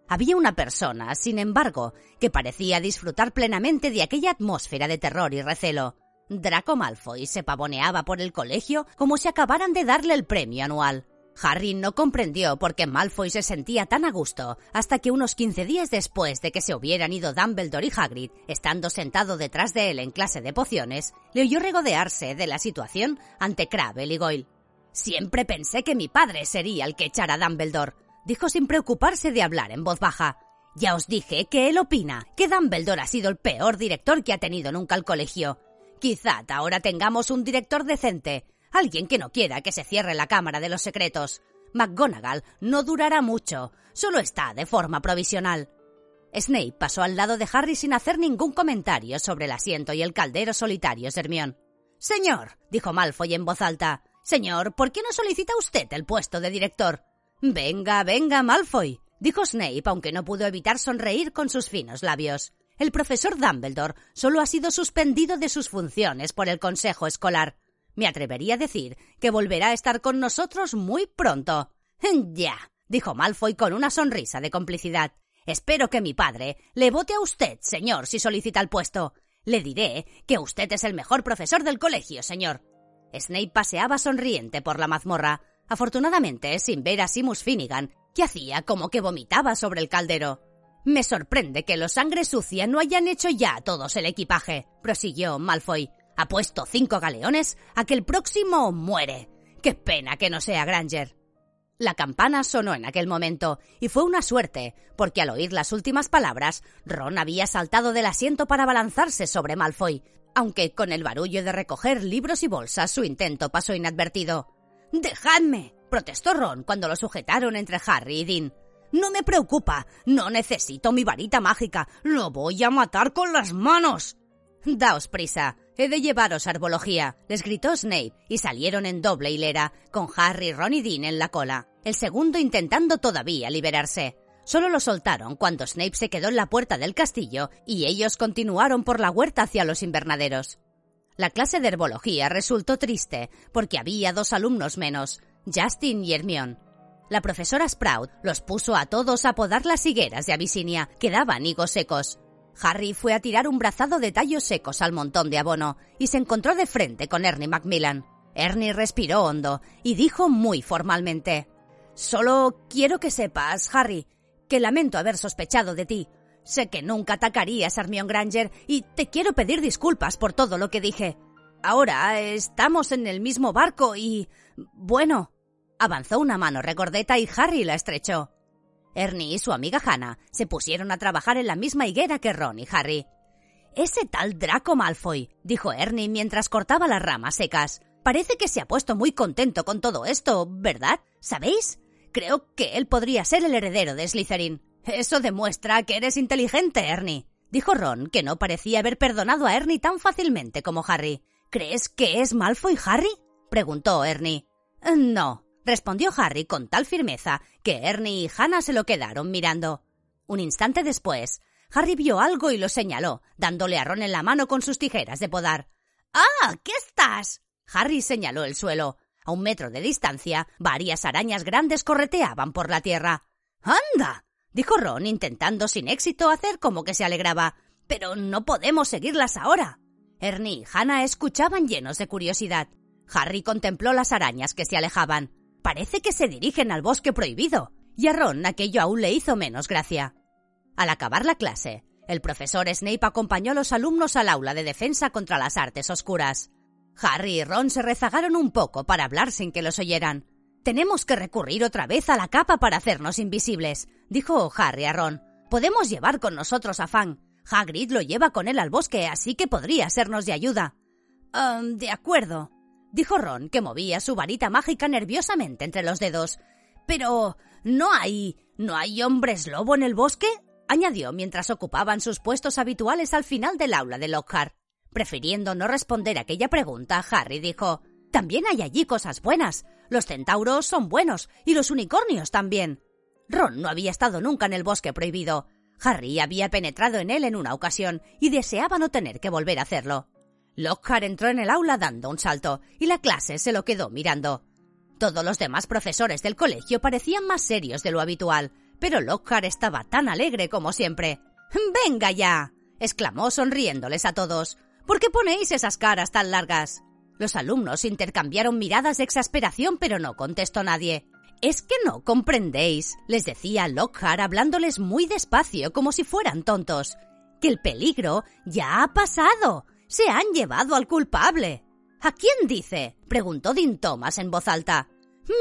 [SPEAKER 1] Había una persona, sin embargo, que parecía disfrutar plenamente de aquella atmósfera de terror y recelo. Draco Malfoy se pavoneaba por el colegio como si acabaran de darle el premio anual. Harry no comprendió por qué Malfoy se sentía tan a gusto hasta que unos 15 días después de que se hubieran ido Dumbledore y Hagrid, estando sentado detrás de él en clase de pociones, le oyó regodearse de la situación ante Crabbe y Goyle. Siempre pensé que mi padre sería el que echara a Dumbledore, dijo sin preocuparse de hablar en voz baja. Ya os dije que él opina que Dumbledore ha sido el peor director que ha tenido nunca el colegio. Quizá ahora tengamos un director decente, alguien que no quiera que se cierre la Cámara de los Secretos. McGonagall no durará mucho, solo está de forma provisional. Snape pasó al lado de Harry sin hacer ningún comentario sobre el asiento y el caldero solitario Hermione. Señor, dijo Malfoy en voz alta, Señor, ¿por qué no solicita usted el puesto de director? Venga, venga, Malfoy, dijo Snape, aunque no pudo evitar sonreír con sus finos labios. El profesor Dumbledore solo ha sido suspendido de sus funciones por el Consejo Escolar. Me atrevería a decir que volverá a estar con nosotros muy pronto. (laughs) Ya, dijo Malfoy con una sonrisa de complicidad. Espero que mi padre le vote a usted, señor, si solicita el puesto. Le diré que usted es el mejor profesor del colegio, señor. Snape paseaba sonriente por la mazmorra, afortunadamente sin ver a Simus Finnegan, que hacía como que vomitaba sobre el caldero. Me sorprende que los sangre sucia no hayan hecho ya todos el equipaje, prosiguió Malfoy. Ha puesto cinco galeones a que el próximo muere. Qué pena que no sea Granger. La campana sonó en aquel momento, y fue una suerte, porque al oír las últimas palabras, Ron había saltado del asiento para abalanzarse sobre Malfoy, aunque con el barullo de recoger libros y bolsas su intento pasó inadvertido. Dejadme, protestó Ron cuando lo sujetaron entre Harry y Dean. No me preocupa, no necesito mi varita mágica, lo voy a matar con las manos. Daos prisa, he de llevaros arbología, les gritó Snape, y salieron en doble hilera, con Harry, Ron y Dean en la cola. el segundo intentando todavía liberarse. Solo lo soltaron cuando Snape se quedó en la puerta del castillo y ellos continuaron por la huerta hacia los invernaderos. La clase de herbología resultó triste porque había dos alumnos menos, Justin y Hermione. La profesora Sprout los puso a todos a podar las higueras de Abisinia, que daban higos secos. Harry fue a tirar un brazado de tallos secos al montón de abono y se encontró de frente con Ernie Macmillan. Ernie respiró hondo y dijo muy formalmente: Solo quiero que sepas, Harry, que lamento haber sospechado de ti. Sé que nunca atacarías a Hermione Granger y te quiero pedir disculpas por todo lo que dije. Ahora estamos en el mismo barco y... Bueno. Avanzó una mano regordeta y Harry la estrechó. Ernie y su amiga Hannah se pusieron a trabajar en la misma higuera que Ron y Harry. Ese tal Draco Malfoy, dijo Ernie mientras cortaba las ramas secas. Parece que se ha puesto muy contento con todo esto, ¿verdad? ¿Sabéis? Creo que él podría ser el heredero de Slytherin. Eso demuestra que eres inteligente, Ernie, dijo Ron, que no parecía haber perdonado a Ernie tan fácilmente como Harry. ¿Crees que es Malfoy Harry? preguntó Ernie. No, respondió Harry con tal firmeza que Ernie y Hannah se lo quedaron mirando. Un instante después, Harry vio algo y lo señaló, dándole a Ron en la mano con sus tijeras de podar. ¡Ah! ¿Qué estás? Harry señaló el suelo. A un metro de distancia, varias arañas grandes correteaban por la tierra. ¡Anda! dijo Ron, intentando sin éxito hacer como que se alegraba. Pero no podemos seguirlas ahora. Ernie y Hannah escuchaban llenos de curiosidad. Harry contempló las arañas que se alejaban. Parece que se dirigen al bosque prohibido. Y a Ron aquello aún le hizo menos gracia. Al acabar la clase, el profesor Snape acompañó a los alumnos al aula de defensa contra las artes oscuras. Harry y Ron se rezagaron un poco para hablar sin que los oyeran. Tenemos que recurrir otra vez a la capa para hacernos invisibles, dijo Harry a Ron. Podemos llevar con nosotros a Fang. Hagrid lo lleva con él al bosque, así que podría sernos de ayuda. Um, de acuerdo, dijo Ron, que movía su varita mágica nerviosamente entre los dedos. Pero ¿no hay. ¿no hay hombres lobo en el bosque? añadió mientras ocupaban sus puestos habituales al final del aula de Lockhart. Prefiriendo no responder aquella pregunta, Harry dijo También hay allí cosas buenas. Los centauros son buenos y los unicornios también. Ron no había estado nunca en el bosque prohibido. Harry había penetrado en él en una ocasión y deseaba no tener que volver a hacerlo. Lockhart entró en el aula dando un salto y la clase se lo quedó mirando. Todos los demás profesores del colegio parecían más serios de lo habitual, pero Lockhart estaba tan alegre como siempre. ¡Venga ya! exclamó sonriéndoles a todos. ¿Por qué ponéis esas caras tan largas? Los alumnos intercambiaron miradas de exasperación, pero no contestó nadie. Es que no comprendéis, les decía Lockhart hablándoles muy despacio, como si fueran tontos, que el peligro ya ha pasado. Se han llevado al culpable. ¿A quién dice? preguntó Dean Thomas en voz alta.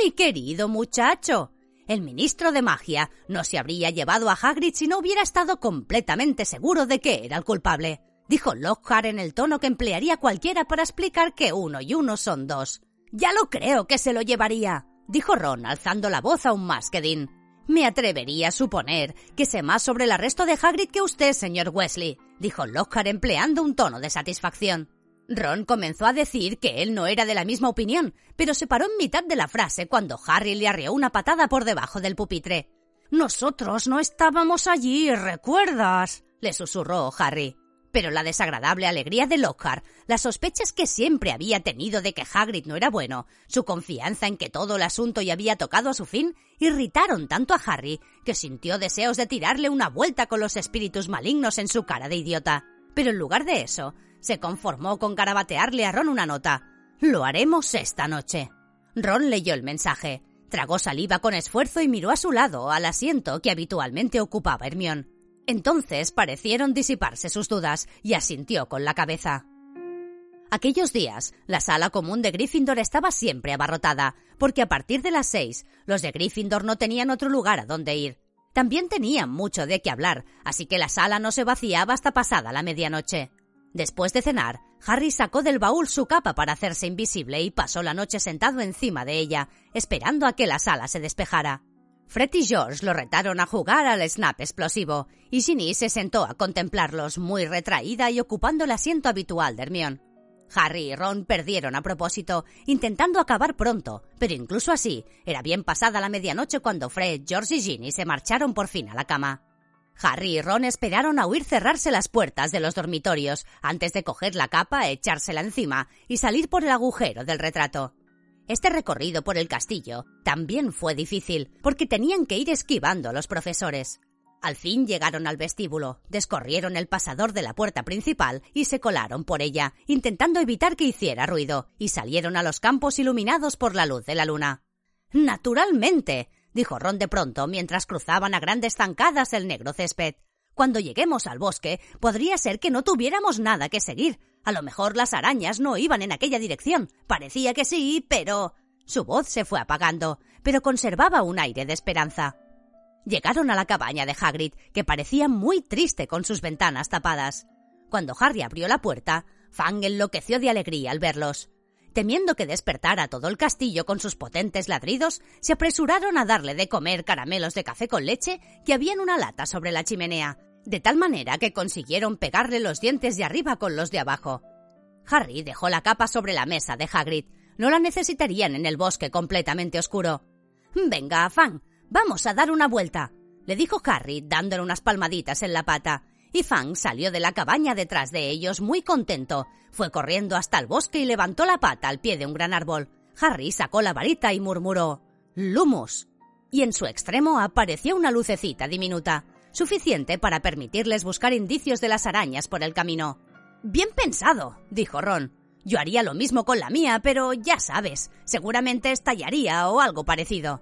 [SPEAKER 1] Mi querido muchacho. El ministro de magia no se habría llevado a Hagrid si no hubiera estado completamente seguro de que era el culpable dijo Lockhart en el tono que emplearía cualquiera para explicar que uno y uno son dos. Ya lo creo que se lo llevaría, dijo Ron, alzando la voz aún más que Dean. Me atrevería a suponer que sé más sobre el arresto de Hagrid que usted, señor Wesley, dijo Lockhart empleando un tono de satisfacción. Ron comenzó a decir que él no era de la misma opinión, pero se paró en mitad de la frase cuando Harry le arreó una patada por debajo del pupitre. Nosotros no estábamos allí, ¿recuerdas? le susurró Harry pero la desagradable alegría de Lockhart, las sospechas que siempre había tenido de que Hagrid no era bueno, su confianza en que todo el asunto ya había tocado a su fin, irritaron tanto a Harry que sintió deseos de tirarle una vuelta con los espíritus malignos en su cara de idiota. Pero en lugar de eso, se conformó con carabatearle a Ron una nota. Lo haremos esta noche. Ron leyó el mensaje, tragó saliva con esfuerzo y miró a su lado, al asiento que habitualmente ocupaba Hermión. Entonces parecieron disiparse sus dudas y asintió con la cabeza. Aquellos días, la sala común de Gryffindor estaba siempre abarrotada, porque a partir de las seis, los de Gryffindor no tenían otro lugar a donde ir. También tenían mucho de qué hablar, así que la sala no se vaciaba hasta pasada la medianoche. Después de cenar, Harry sacó del baúl su capa para hacerse invisible y pasó la noche sentado encima de ella, esperando a que la sala se despejara. Fred y George lo retaron a jugar al snap explosivo, y Ginny se sentó a contemplarlos muy retraída y ocupando el asiento habitual de Hermione. Harry y Ron perdieron a propósito, intentando acabar pronto, pero incluso así, era bien pasada la medianoche cuando Fred, George y Ginny se marcharon por fin a la cama. Harry y Ron esperaron a oír cerrarse las puertas de los dormitorios antes de coger la capa, echársela encima y salir por el agujero del retrato. Este recorrido por el castillo también fue difícil, porque tenían que ir esquivando los profesores. Al fin llegaron al vestíbulo, descorrieron el pasador de la puerta principal y se colaron por ella, intentando evitar que hiciera ruido, y salieron a los campos iluminados por la luz de la luna. Naturalmente, dijo Ron de pronto mientras cruzaban a grandes zancadas el negro césped. Cuando lleguemos al bosque, podría ser que no tuviéramos nada que seguir. A lo mejor las arañas no iban en aquella dirección. Parecía que sí, pero. Su voz se fue apagando, pero conservaba un aire de esperanza. Llegaron a la cabaña de Hagrid, que parecía muy triste con sus ventanas tapadas. Cuando Harry abrió la puerta, Fang enloqueció de alegría al verlos. Temiendo que despertara todo el castillo con sus potentes ladridos, se apresuraron a darle de comer caramelos de café con leche que había en una lata sobre la chimenea, de tal manera que consiguieron pegarle los dientes de arriba con los de abajo. Harry dejó la capa sobre la mesa de Hagrid. No la necesitarían en el bosque completamente oscuro. Venga, Fang, vamos a dar una vuelta, le dijo Harry dándole unas palmaditas en la pata, y Fang salió de la cabaña detrás de ellos muy contento. Fue corriendo hasta el bosque y levantó la pata al pie de un gran árbol. Harry sacó la varita y murmuró Lumos. Y en su extremo apareció una lucecita diminuta, suficiente para permitirles buscar indicios de las arañas por el camino. Bien pensado, dijo Ron. Yo haría lo mismo con la mía, pero ya sabes, seguramente estallaría o algo parecido.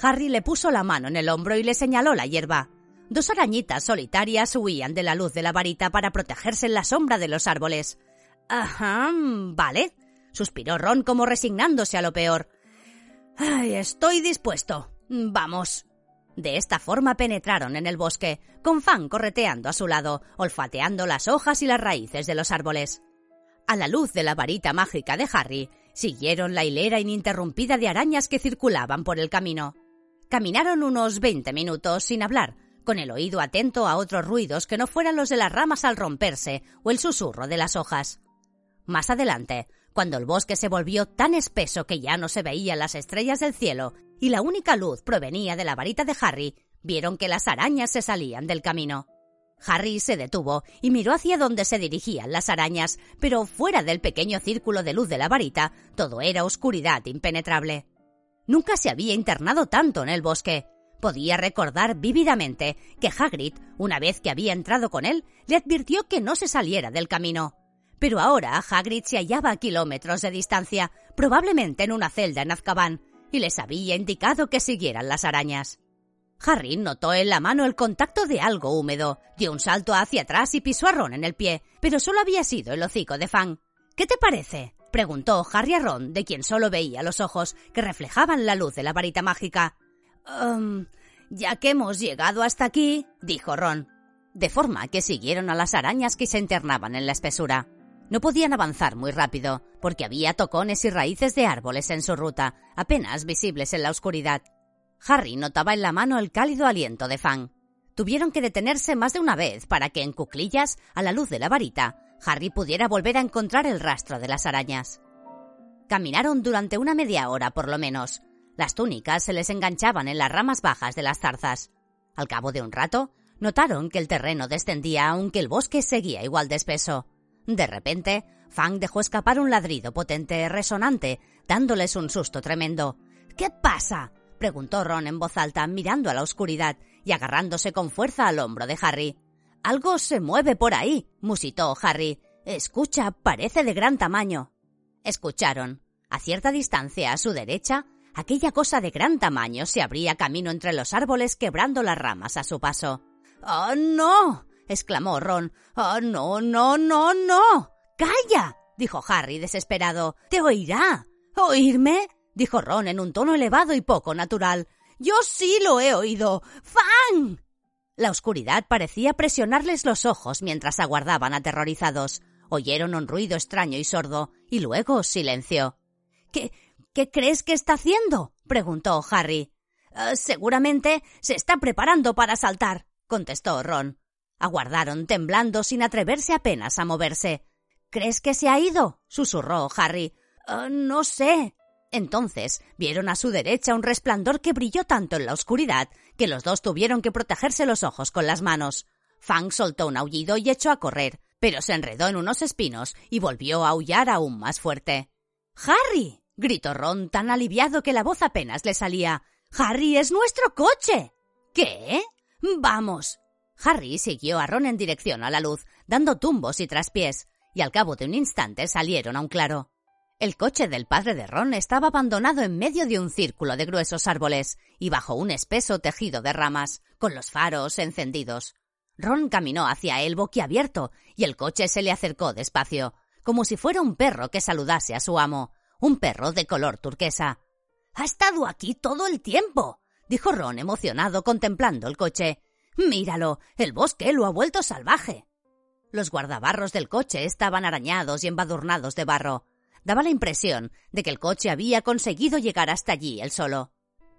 [SPEAKER 1] Harry le puso la mano en el hombro y le señaló la hierba. Dos arañitas solitarias huían de la luz de la varita para protegerse en la sombra de los árboles. Ajá, vale, suspiró Ron como resignándose a lo peor. Ay, estoy dispuesto. Vamos. De esta forma penetraron en el bosque, con Fan correteando a su lado, olfateando las hojas y las raíces de los árboles. A la luz de la varita mágica de Harry, siguieron la hilera ininterrumpida de arañas que circulaban por el camino. Caminaron unos veinte minutos sin hablar, con el oído atento a otros ruidos que no fueran los de las ramas al romperse o el susurro de las hojas. Más adelante, cuando el bosque se volvió tan espeso que ya no se veían las estrellas del cielo y la única luz provenía de la varita de Harry, vieron que las arañas se salían del camino. Harry se detuvo y miró hacia donde se dirigían las arañas, pero fuera del pequeño círculo de luz de la varita, todo era oscuridad impenetrable. Nunca se había internado tanto en el bosque. Podía recordar vívidamente que Hagrid, una vez que había entrado con él, le advirtió que no se saliera del camino. Pero ahora Hagrid se hallaba a kilómetros de distancia, probablemente en una celda en Azkaban, y les había indicado que siguieran las arañas. Harry notó en la mano el contacto de algo húmedo, dio un salto hacia atrás y pisó a Ron en el pie, pero solo había sido el hocico de Fang. ¿Qué te parece? preguntó Harry a Ron, de quien solo veía los ojos que reflejaban la luz de la varita mágica. Um, ya que hemos llegado hasta aquí, dijo Ron, de forma que siguieron a las arañas que se internaban en la espesura. No podían avanzar muy rápido, porque había tocones y raíces de árboles en su ruta, apenas visibles en la oscuridad. Harry notaba en la mano el cálido aliento de Fang. Tuvieron que detenerse más de una vez para que en cuclillas, a la luz de la varita, Harry pudiera volver a encontrar el rastro de las arañas. Caminaron durante una media hora por lo menos, las túnicas se les enganchaban en las ramas bajas de las zarzas. Al cabo de un rato, notaron que el terreno descendía aunque el bosque seguía igual de espeso. De repente, Fang dejó escapar un ladrido potente, resonante, dándoles un susto tremendo. ¿Qué pasa? preguntó Ron en voz alta, mirando a la oscuridad y agarrándose con fuerza al hombro de Harry. Algo se mueve por ahí, musitó Harry. Escucha, parece de gran tamaño. Escucharon. A cierta distancia a su derecha, aquella cosa de gran tamaño se abría camino entre los árboles quebrando las ramas a su paso. ¡Oh, no! Exclamó Ron. ¡Oh, no, no, no, no! ¡Calla! dijo Harry desesperado. ¡Te oirá! ¿Oírme? dijo Ron en un tono elevado y poco natural. Yo sí lo he oído. ¡Fan! La oscuridad parecía presionarles los ojos mientras aguardaban aterrorizados. Oyeron un ruido extraño y sordo, y luego silencio. ¿Qué, ¿Qué crees que está haciendo? preguntó Harry. Eh, seguramente se está preparando para saltar, contestó Ron. Aguardaron temblando sin atreverse apenas a moverse. ¿Crees que se ha ido? susurró Harry. «Ah, no sé. Entonces vieron a su derecha un resplandor que brilló tanto en la oscuridad que los dos tuvieron que protegerse los ojos con las manos. Fang soltó un aullido y echó a correr, pero se enredó en unos espinos y volvió a aullar aún más fuerte. ¡Harry! gritó Ron tan aliviado que la voz apenas le salía. ¡Harry, es nuestro coche! ¿Qué? Vamos. Harry siguió a Ron en dirección a la luz, dando tumbos y traspiés, y al cabo de un instante salieron a un claro. El coche del padre de Ron estaba abandonado en medio de un círculo de gruesos árboles y bajo un espeso tejido de ramas, con los faros encendidos. Ron caminó hacia él boquiabierto y el coche se le acercó despacio, como si fuera un perro que saludase a su amo, un perro de color turquesa. Ha estado aquí todo el tiempo, dijo Ron emocionado contemplando el coche. Míralo, el bosque lo ha vuelto salvaje. Los guardabarros del coche estaban arañados y embadurnados de barro. Daba la impresión de que el coche había conseguido llegar hasta allí él solo.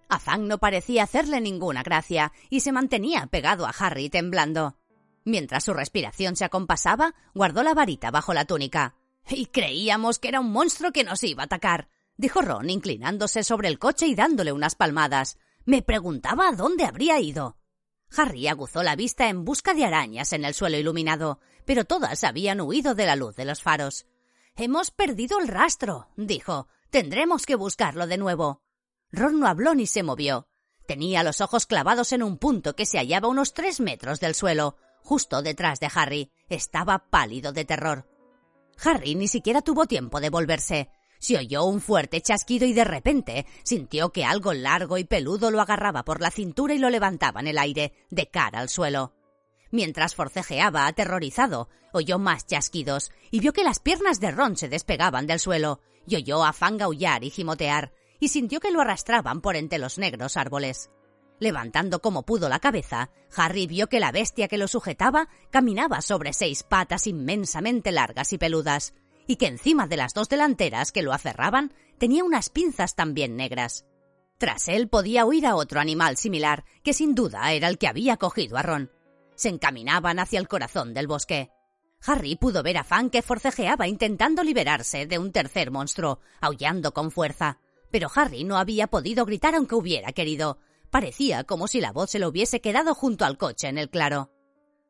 [SPEAKER 1] A no parecía hacerle ninguna gracia y se mantenía pegado a Harry temblando. Mientras su respiración se acompasaba, guardó la varita bajo la túnica. Y creíamos que era un monstruo que nos iba a atacar, dijo Ron, inclinándose sobre el coche y dándole unas palmadas. Me preguntaba a dónde habría ido. Harry aguzó la vista en busca de arañas en el suelo iluminado, pero todas habían huido de la luz de los faros. Hemos perdido el rastro, dijo. Tendremos que buscarlo de nuevo. Ron no habló ni se movió. Tenía los ojos clavados en un punto que se hallaba unos tres metros del suelo, justo detrás de Harry. Estaba pálido de terror. Harry ni siquiera tuvo tiempo de volverse. Se oyó un fuerte chasquido y de repente sintió que algo largo y peludo lo agarraba por la cintura y lo levantaba en el aire, de cara al suelo. Mientras forcejeaba aterrorizado, oyó más chasquidos y vio que las piernas de Ron se despegaban del suelo, y oyó a Fang aullar y gimotear, y sintió que lo arrastraban por entre los negros árboles. Levantando como pudo la cabeza, Harry vio que la bestia que lo sujetaba caminaba sobre seis patas inmensamente largas y peludas, y que encima de las dos delanteras que lo aferraban tenía unas pinzas también negras. Tras él podía huir a otro animal similar, que sin duda era el que había cogido a Ron. Se encaminaban hacia el corazón del bosque. Harry pudo ver a Fan que forcejeaba intentando liberarse de un tercer monstruo, aullando con fuerza. Pero Harry no había podido gritar aunque hubiera querido. Parecía como si la voz se lo hubiese quedado junto al coche en el claro.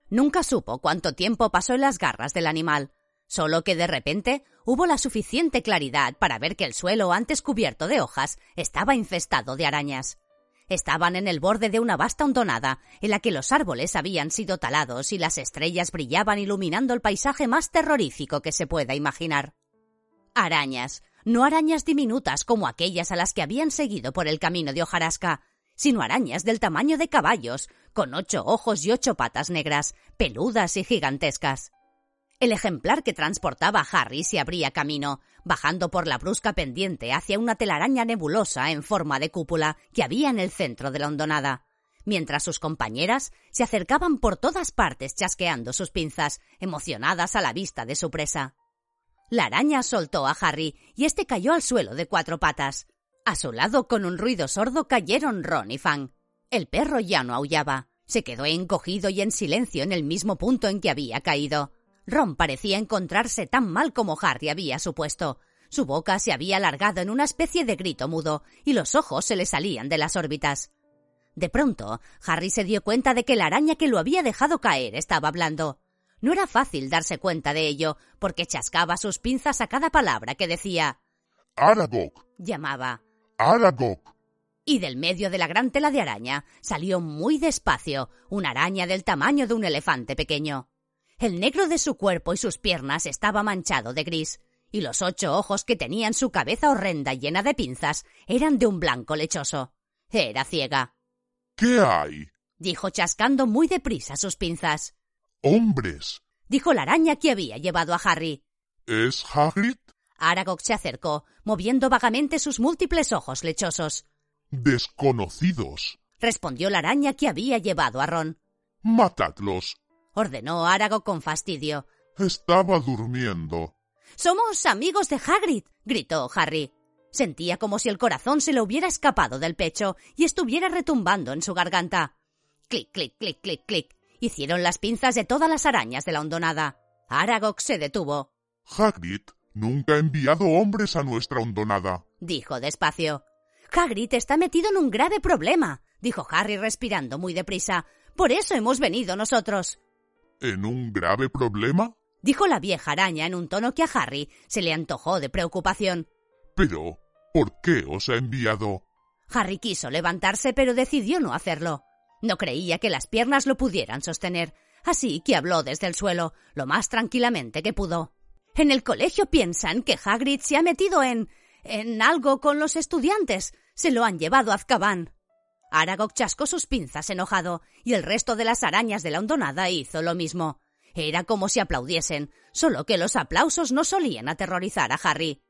[SPEAKER 1] Nunca supo cuánto tiempo pasó en las garras del animal, solo que de repente hubo la suficiente claridad para ver que el suelo antes cubierto de hojas estaba infestado de arañas. Estaban en el borde de una vasta hondonada, en la que los árboles habían sido talados y las estrellas brillaban iluminando el paisaje más terrorífico que se pueda imaginar. Arañas, no arañas diminutas como aquellas a las que habían seguido por el camino de hojarasca, sino arañas del tamaño de caballos, con ocho ojos y ocho patas negras, peludas y gigantescas. El ejemplar que transportaba a Harry se abría camino, bajando por la brusca pendiente hacia una telaraña nebulosa en forma de cúpula que había en el centro de la hondonada, mientras sus compañeras se acercaban por todas partes chasqueando sus pinzas, emocionadas a la vista de su presa. La araña soltó a Harry y éste cayó al suelo de cuatro patas. A su lado, con un ruido sordo, cayeron Ron y Fang. El perro ya no aullaba. Se quedó encogido y en silencio en el mismo punto en que había caído. Ron parecía encontrarse tan mal como Harry había supuesto. Su boca se había alargado en una especie de grito mudo y los ojos se le salían de las órbitas. De pronto, Harry se dio cuenta de que la araña que lo había dejado caer estaba hablando. No era fácil darse cuenta de ello, porque chascaba sus pinzas a cada palabra que decía.
[SPEAKER 4] Aragog.
[SPEAKER 1] llamaba.
[SPEAKER 4] Aragog.
[SPEAKER 1] Y del medio de la gran tela de araña salió muy despacio una araña del tamaño de un elefante pequeño. El negro de su cuerpo y sus piernas estaba manchado de gris, y los ocho ojos que tenía en su cabeza horrenda llena de pinzas eran de un blanco lechoso. Era ciega.
[SPEAKER 4] ¿Qué hay?
[SPEAKER 1] dijo chascando muy deprisa sus pinzas.
[SPEAKER 4] Hombres.
[SPEAKER 1] Dijo la araña que había llevado a Harry.
[SPEAKER 4] ¿Es Hagrid?
[SPEAKER 1] Aragog se acercó, moviendo vagamente sus múltiples ojos lechosos.
[SPEAKER 4] Desconocidos.
[SPEAKER 1] Respondió la araña que había llevado a Ron.
[SPEAKER 4] Matadlos
[SPEAKER 1] ordenó Árago con fastidio.
[SPEAKER 4] Estaba durmiendo.
[SPEAKER 1] Somos amigos de Hagrid, gritó Harry. Sentía como si el corazón se le hubiera escapado del pecho y estuviera retumbando en su garganta. Clic, clic, clic, clic, clic. Hicieron las pinzas de todas las arañas de la hondonada. Aragog se detuvo.
[SPEAKER 4] Hagrid nunca ha enviado hombres a nuestra hondonada.
[SPEAKER 1] dijo despacio. Hagrid está metido en un grave problema, dijo Harry respirando muy deprisa. Por eso hemos venido nosotros.
[SPEAKER 4] ¿En un grave problema?
[SPEAKER 1] dijo la vieja araña en un tono que a Harry se le antojó de preocupación.
[SPEAKER 4] Pero, ¿por qué os ha enviado?
[SPEAKER 1] Harry quiso levantarse, pero decidió no hacerlo. No creía que las piernas lo pudieran sostener, así que habló desde el suelo, lo más tranquilamente que pudo. En el colegio piensan que Hagrid se ha metido en. en algo con los estudiantes. Se lo han llevado a Azkaban. Aragog chascó sus pinzas enojado, y el resto de las arañas de la hondonada hizo lo mismo. Era como si aplaudiesen, solo que los aplausos no solían aterrorizar a Harry.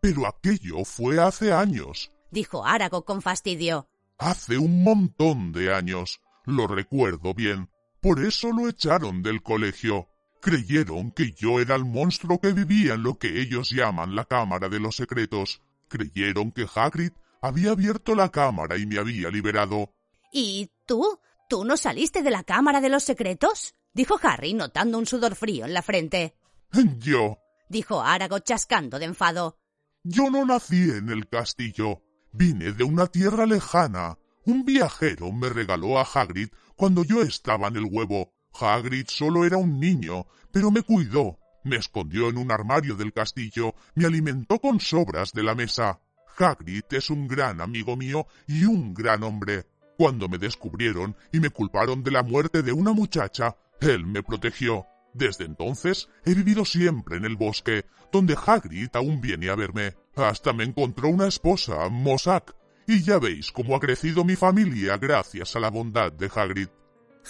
[SPEAKER 4] Pero aquello fue hace años.
[SPEAKER 1] Dijo Aragog con fastidio.
[SPEAKER 4] Hace un montón de años. Lo recuerdo bien. Por eso lo echaron del colegio. Creyeron que yo era el monstruo que vivía en lo que ellos llaman la Cámara de los Secretos. Creyeron que Hagrid había abierto la cámara y me había liberado.
[SPEAKER 1] ¿Y tú? ¿Tú no saliste de la Cámara de los Secretos? dijo Harry, notando un sudor frío en la frente. (laughs)
[SPEAKER 4] Yo.
[SPEAKER 1] dijo Aragog chascando de enfado.
[SPEAKER 4] Yo no nací en el castillo. Vine de una tierra lejana. Un viajero me regaló a Hagrid cuando yo estaba en el huevo. Hagrid solo era un niño, pero me cuidó. Me escondió en un armario del castillo, me alimentó con sobras de la mesa. Hagrid es un gran amigo mío y un gran hombre. Cuando me descubrieron y me culparon de la muerte de una muchacha, él me protegió. Desde entonces he vivido siempre en el bosque, donde Hagrid aún viene a verme. Hasta me encontró una esposa, Mossack. Y ya veis cómo ha crecido mi familia gracias a la bondad de Hagrid.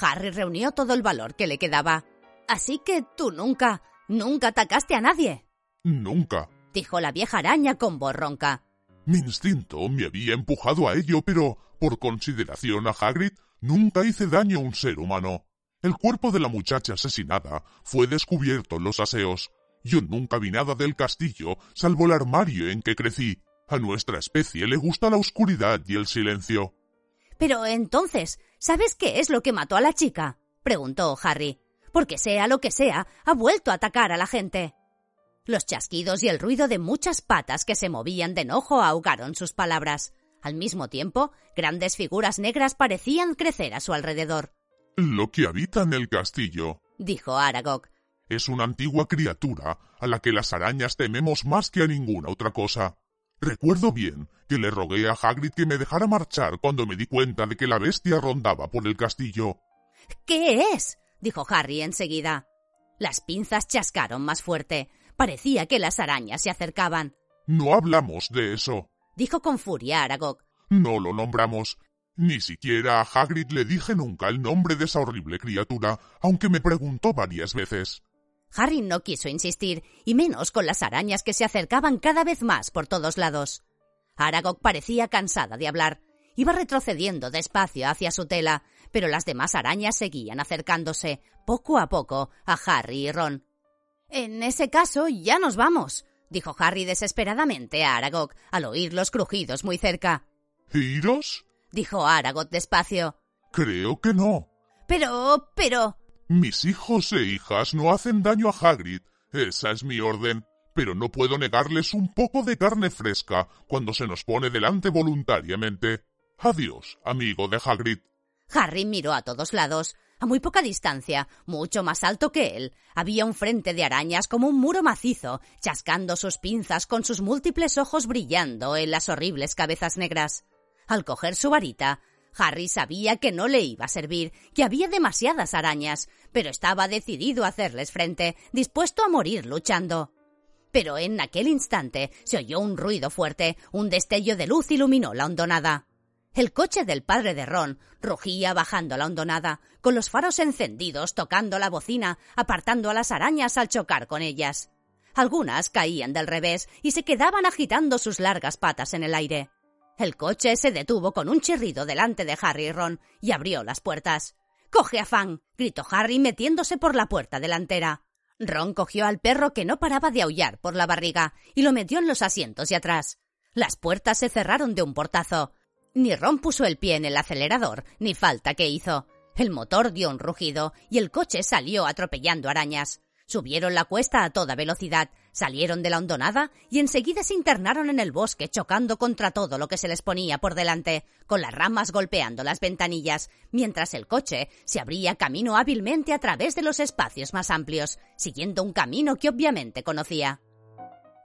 [SPEAKER 1] Harry reunió todo el valor que le quedaba. Así que tú nunca, nunca atacaste a nadie,
[SPEAKER 4] Nunca.
[SPEAKER 1] dijo la vieja araña con voz ronca.
[SPEAKER 4] Mi instinto me había empujado a ello, pero por consideración a Hagrid nunca hice daño a un ser humano. El cuerpo de la muchacha asesinada fue descubierto en los aseos. Yo nunca vi nada del castillo, salvo el armario en que crecí. A nuestra especie le gusta la oscuridad y el silencio.
[SPEAKER 1] Pero entonces, ¿sabes qué es lo que mató a la chica? preguntó Harry. Porque sea lo que sea, ha vuelto a atacar a la gente. Los chasquidos y el ruido de muchas patas que se movían de enojo ahogaron sus palabras. Al mismo tiempo, grandes figuras negras parecían crecer a su alrededor.
[SPEAKER 4] Lo que habita en el castillo
[SPEAKER 1] Dijo Aragog.
[SPEAKER 4] es una antigua criatura a la que las arañas tememos más que a ninguna otra cosa. Recuerdo bien que le rogué a Hagrid que me dejara marchar cuando me di cuenta de que la bestia rondaba por el castillo.
[SPEAKER 1] ¿Qué es? dijo Harry enseguida. Las pinzas chascaron más fuerte. Parecía que las arañas se acercaban.
[SPEAKER 4] No hablamos de eso.
[SPEAKER 1] Dijo con furia Aragog.
[SPEAKER 4] No lo nombramos. Ni siquiera a Hagrid le dije nunca el nombre de esa horrible criatura, aunque me preguntó varias veces.
[SPEAKER 1] Harry no quiso insistir, y menos con las arañas que se acercaban cada vez más por todos lados. Aragog parecía cansada de hablar. Iba retrocediendo despacio hacia su tela, pero las demás arañas seguían acercándose, poco a poco, a Harry y Ron. En ese caso, ya nos vamos, dijo Harry desesperadamente a Aragog al oír los crujidos muy cerca.
[SPEAKER 4] ¿Iros?
[SPEAKER 1] Dijo Aragog despacio.
[SPEAKER 4] Creo que no.
[SPEAKER 1] Pero, pero.
[SPEAKER 4] Mis hijos e hijas no hacen daño a Hagrid. Esa es mi orden. Pero no puedo negarles un poco de carne fresca cuando se nos pone delante voluntariamente. Adiós, amigo de Hagrid.
[SPEAKER 1] Harry miró a todos lados. A muy poca distancia, mucho más alto que él, había un frente de arañas como un muro macizo, chascando sus pinzas con sus múltiples ojos brillando en las horribles cabezas negras. Al coger su varita, Harry sabía que no le iba a servir, que había demasiadas arañas, pero estaba decidido a hacerles frente, dispuesto a morir luchando. Pero en aquel instante se oyó un ruido fuerte, un destello de luz iluminó la hondonada. El coche del padre de Ron rugía bajando la hondonada, con los faros encendidos, tocando la bocina, apartando a las arañas al chocar con ellas. Algunas caían del revés y se quedaban agitando sus largas patas en el aire. El coche se detuvo con un chirrido delante de Harry y Ron y abrió las puertas. ¡Coge a Fang! gritó Harry metiéndose por la puerta delantera. Ron cogió al perro que no paraba de aullar por la barriga y lo metió en los asientos de atrás. Las puertas se cerraron de un portazo. Ni Ron puso el pie en el acelerador, ni falta que hizo. El motor dio un rugido y el coche salió atropellando arañas. Subieron la cuesta a toda velocidad. Salieron de la hondonada y enseguida se internaron en el bosque chocando contra todo lo que se les ponía por delante, con las ramas golpeando las ventanillas, mientras el coche se abría camino hábilmente a través de los espacios más amplios, siguiendo un camino que obviamente conocía.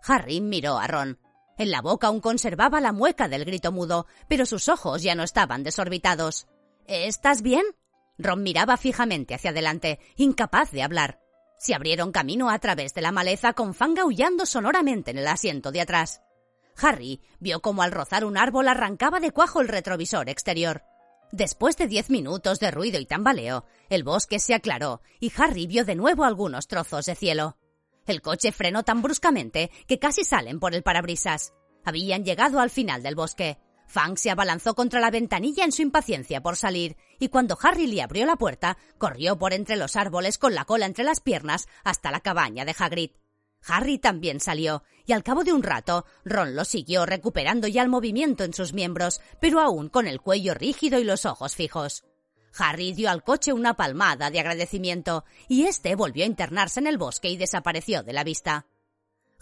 [SPEAKER 1] Harry miró a Ron. En la boca aún conservaba la mueca del grito mudo, pero sus ojos ya no estaban desorbitados. ¿Estás bien? Ron miraba fijamente hacia adelante, incapaz de hablar. Se abrieron camino a través de la maleza con Fang aullando sonoramente en el asiento de atrás. Harry vio cómo al rozar un árbol arrancaba de cuajo el retrovisor exterior. Después de diez minutos de ruido y tambaleo, el bosque se aclaró y Harry vio de nuevo algunos trozos de cielo. El coche frenó tan bruscamente que casi salen por el parabrisas. Habían llegado al final del bosque. Fang se abalanzó contra la ventanilla en su impaciencia por salir, y cuando Harry le abrió la puerta, corrió por entre los árboles con la cola entre las piernas hasta la cabaña de Hagrid. Harry también salió, y al cabo de un rato, Ron lo siguió recuperando ya el movimiento en sus miembros, pero aún con el cuello rígido y los ojos fijos. Harry dio al coche una palmada de agradecimiento, y éste volvió a internarse en el bosque y desapareció de la vista.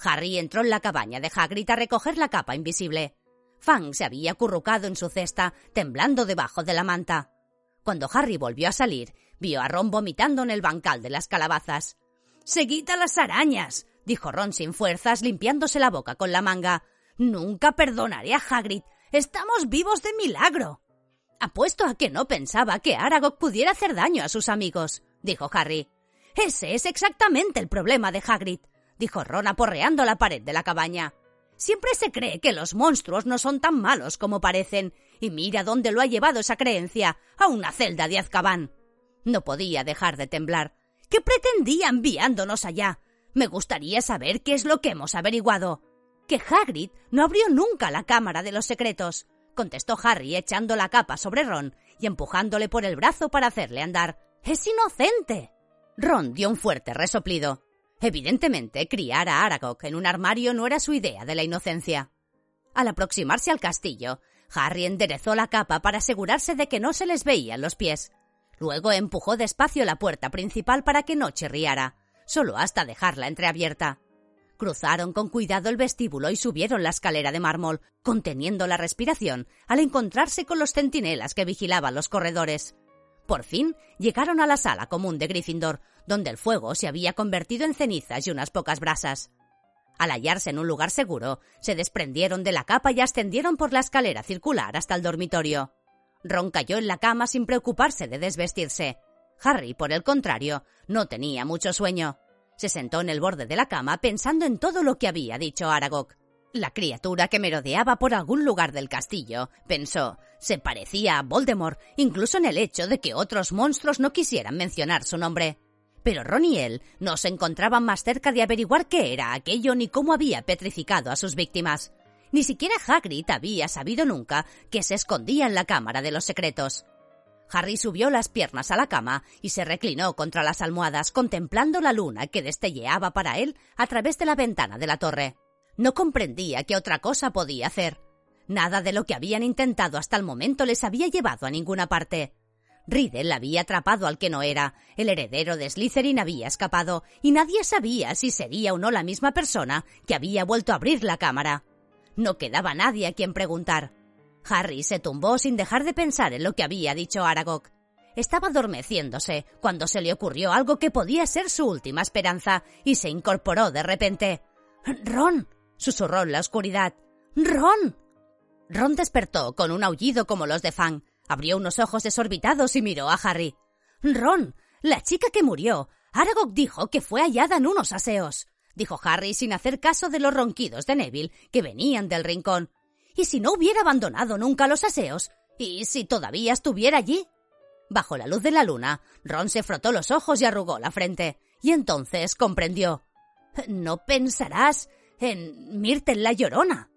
[SPEAKER 1] Harry entró en la cabaña de Hagrid a recoger la capa invisible. Fang se había acurrucado en su cesta, temblando debajo de la manta. Cuando Harry volvió a salir, vio a Ron vomitando en el bancal de las calabazas. Seguid a las arañas, dijo Ron sin fuerzas, limpiándose la boca con la manga. Nunca perdonaré a Hagrid. Estamos vivos de milagro. Apuesto a que no pensaba que Aragog pudiera hacer daño a sus amigos, dijo Harry. Ese es exactamente el problema de Hagrid, dijo Ron aporreando la pared de la cabaña. Siempre se cree que los monstruos no son tan malos como parecen, y mira dónde lo ha llevado esa creencia, a una celda de Azkaban. No podía dejar de temblar. ¿Qué pretendía enviándonos allá? Me gustaría saber qué es lo que hemos averiguado. Que Hagrid no abrió nunca la cámara de los secretos, contestó Harry echando la capa sobre Ron y empujándole por el brazo para hacerle andar. Es inocente. Ron dio un fuerte resoplido. Evidentemente, criar a Aragog en un armario no era su idea de la inocencia. Al aproximarse al castillo, Harry enderezó la capa para asegurarse de que no se les veían los pies. Luego empujó despacio la puerta principal para que no chirriara, solo hasta dejarla entreabierta. Cruzaron con cuidado el vestíbulo y subieron la escalera de mármol, conteniendo la respiración al encontrarse con los centinelas que vigilaban los corredores. Por fin llegaron a la sala común de Gryffindor, donde el fuego se había convertido en cenizas y unas pocas brasas. Al hallarse en un lugar seguro, se desprendieron de la capa y ascendieron por la escalera circular hasta el dormitorio. Ron cayó en la cama sin preocuparse de desvestirse. Harry, por el contrario, no tenía mucho sueño. Se sentó en el borde de la cama pensando en todo lo que había dicho Aragog. La criatura que merodeaba por algún lugar del castillo, pensó, se parecía a Voldemort, incluso en el hecho de que otros monstruos no quisieran mencionar su nombre. Pero Ron y él no se encontraban más cerca de averiguar qué era aquello ni cómo había petrificado a sus víctimas. Ni siquiera Hagrid había sabido nunca que se escondía en la Cámara de los Secretos. Harry subió las piernas a la cama y se reclinó contra las almohadas contemplando la luna que destelleaba para él a través de la ventana de la torre. No comprendía qué otra cosa podía hacer. Nada de lo que habían intentado hasta el momento les había llevado a ninguna parte. Riddle había atrapado al que no era, el heredero de Slytherin había escapado, y nadie sabía si sería o no la misma persona que había vuelto a abrir la cámara. No quedaba nadie a quien preguntar. Harry se tumbó sin dejar de pensar en lo que había dicho Aragog. Estaba adormeciéndose cuando se le ocurrió algo que podía ser su última esperanza y se incorporó de repente. Ron, susurró en la oscuridad. Ron. Ron despertó con un aullido como los de Fang. Abrió unos ojos desorbitados y miró a Harry. Ron, la chica que murió. Aragog dijo que fue hallada en unos aseos, dijo Harry sin hacer caso de los ronquidos de Neville que venían del rincón. ¿Y si no hubiera abandonado nunca los aseos? ¿Y si todavía estuviera allí? Bajo la luz de la luna, Ron se frotó los ojos y arrugó la frente. Y entonces comprendió. No pensarás en Myrtle la llorona.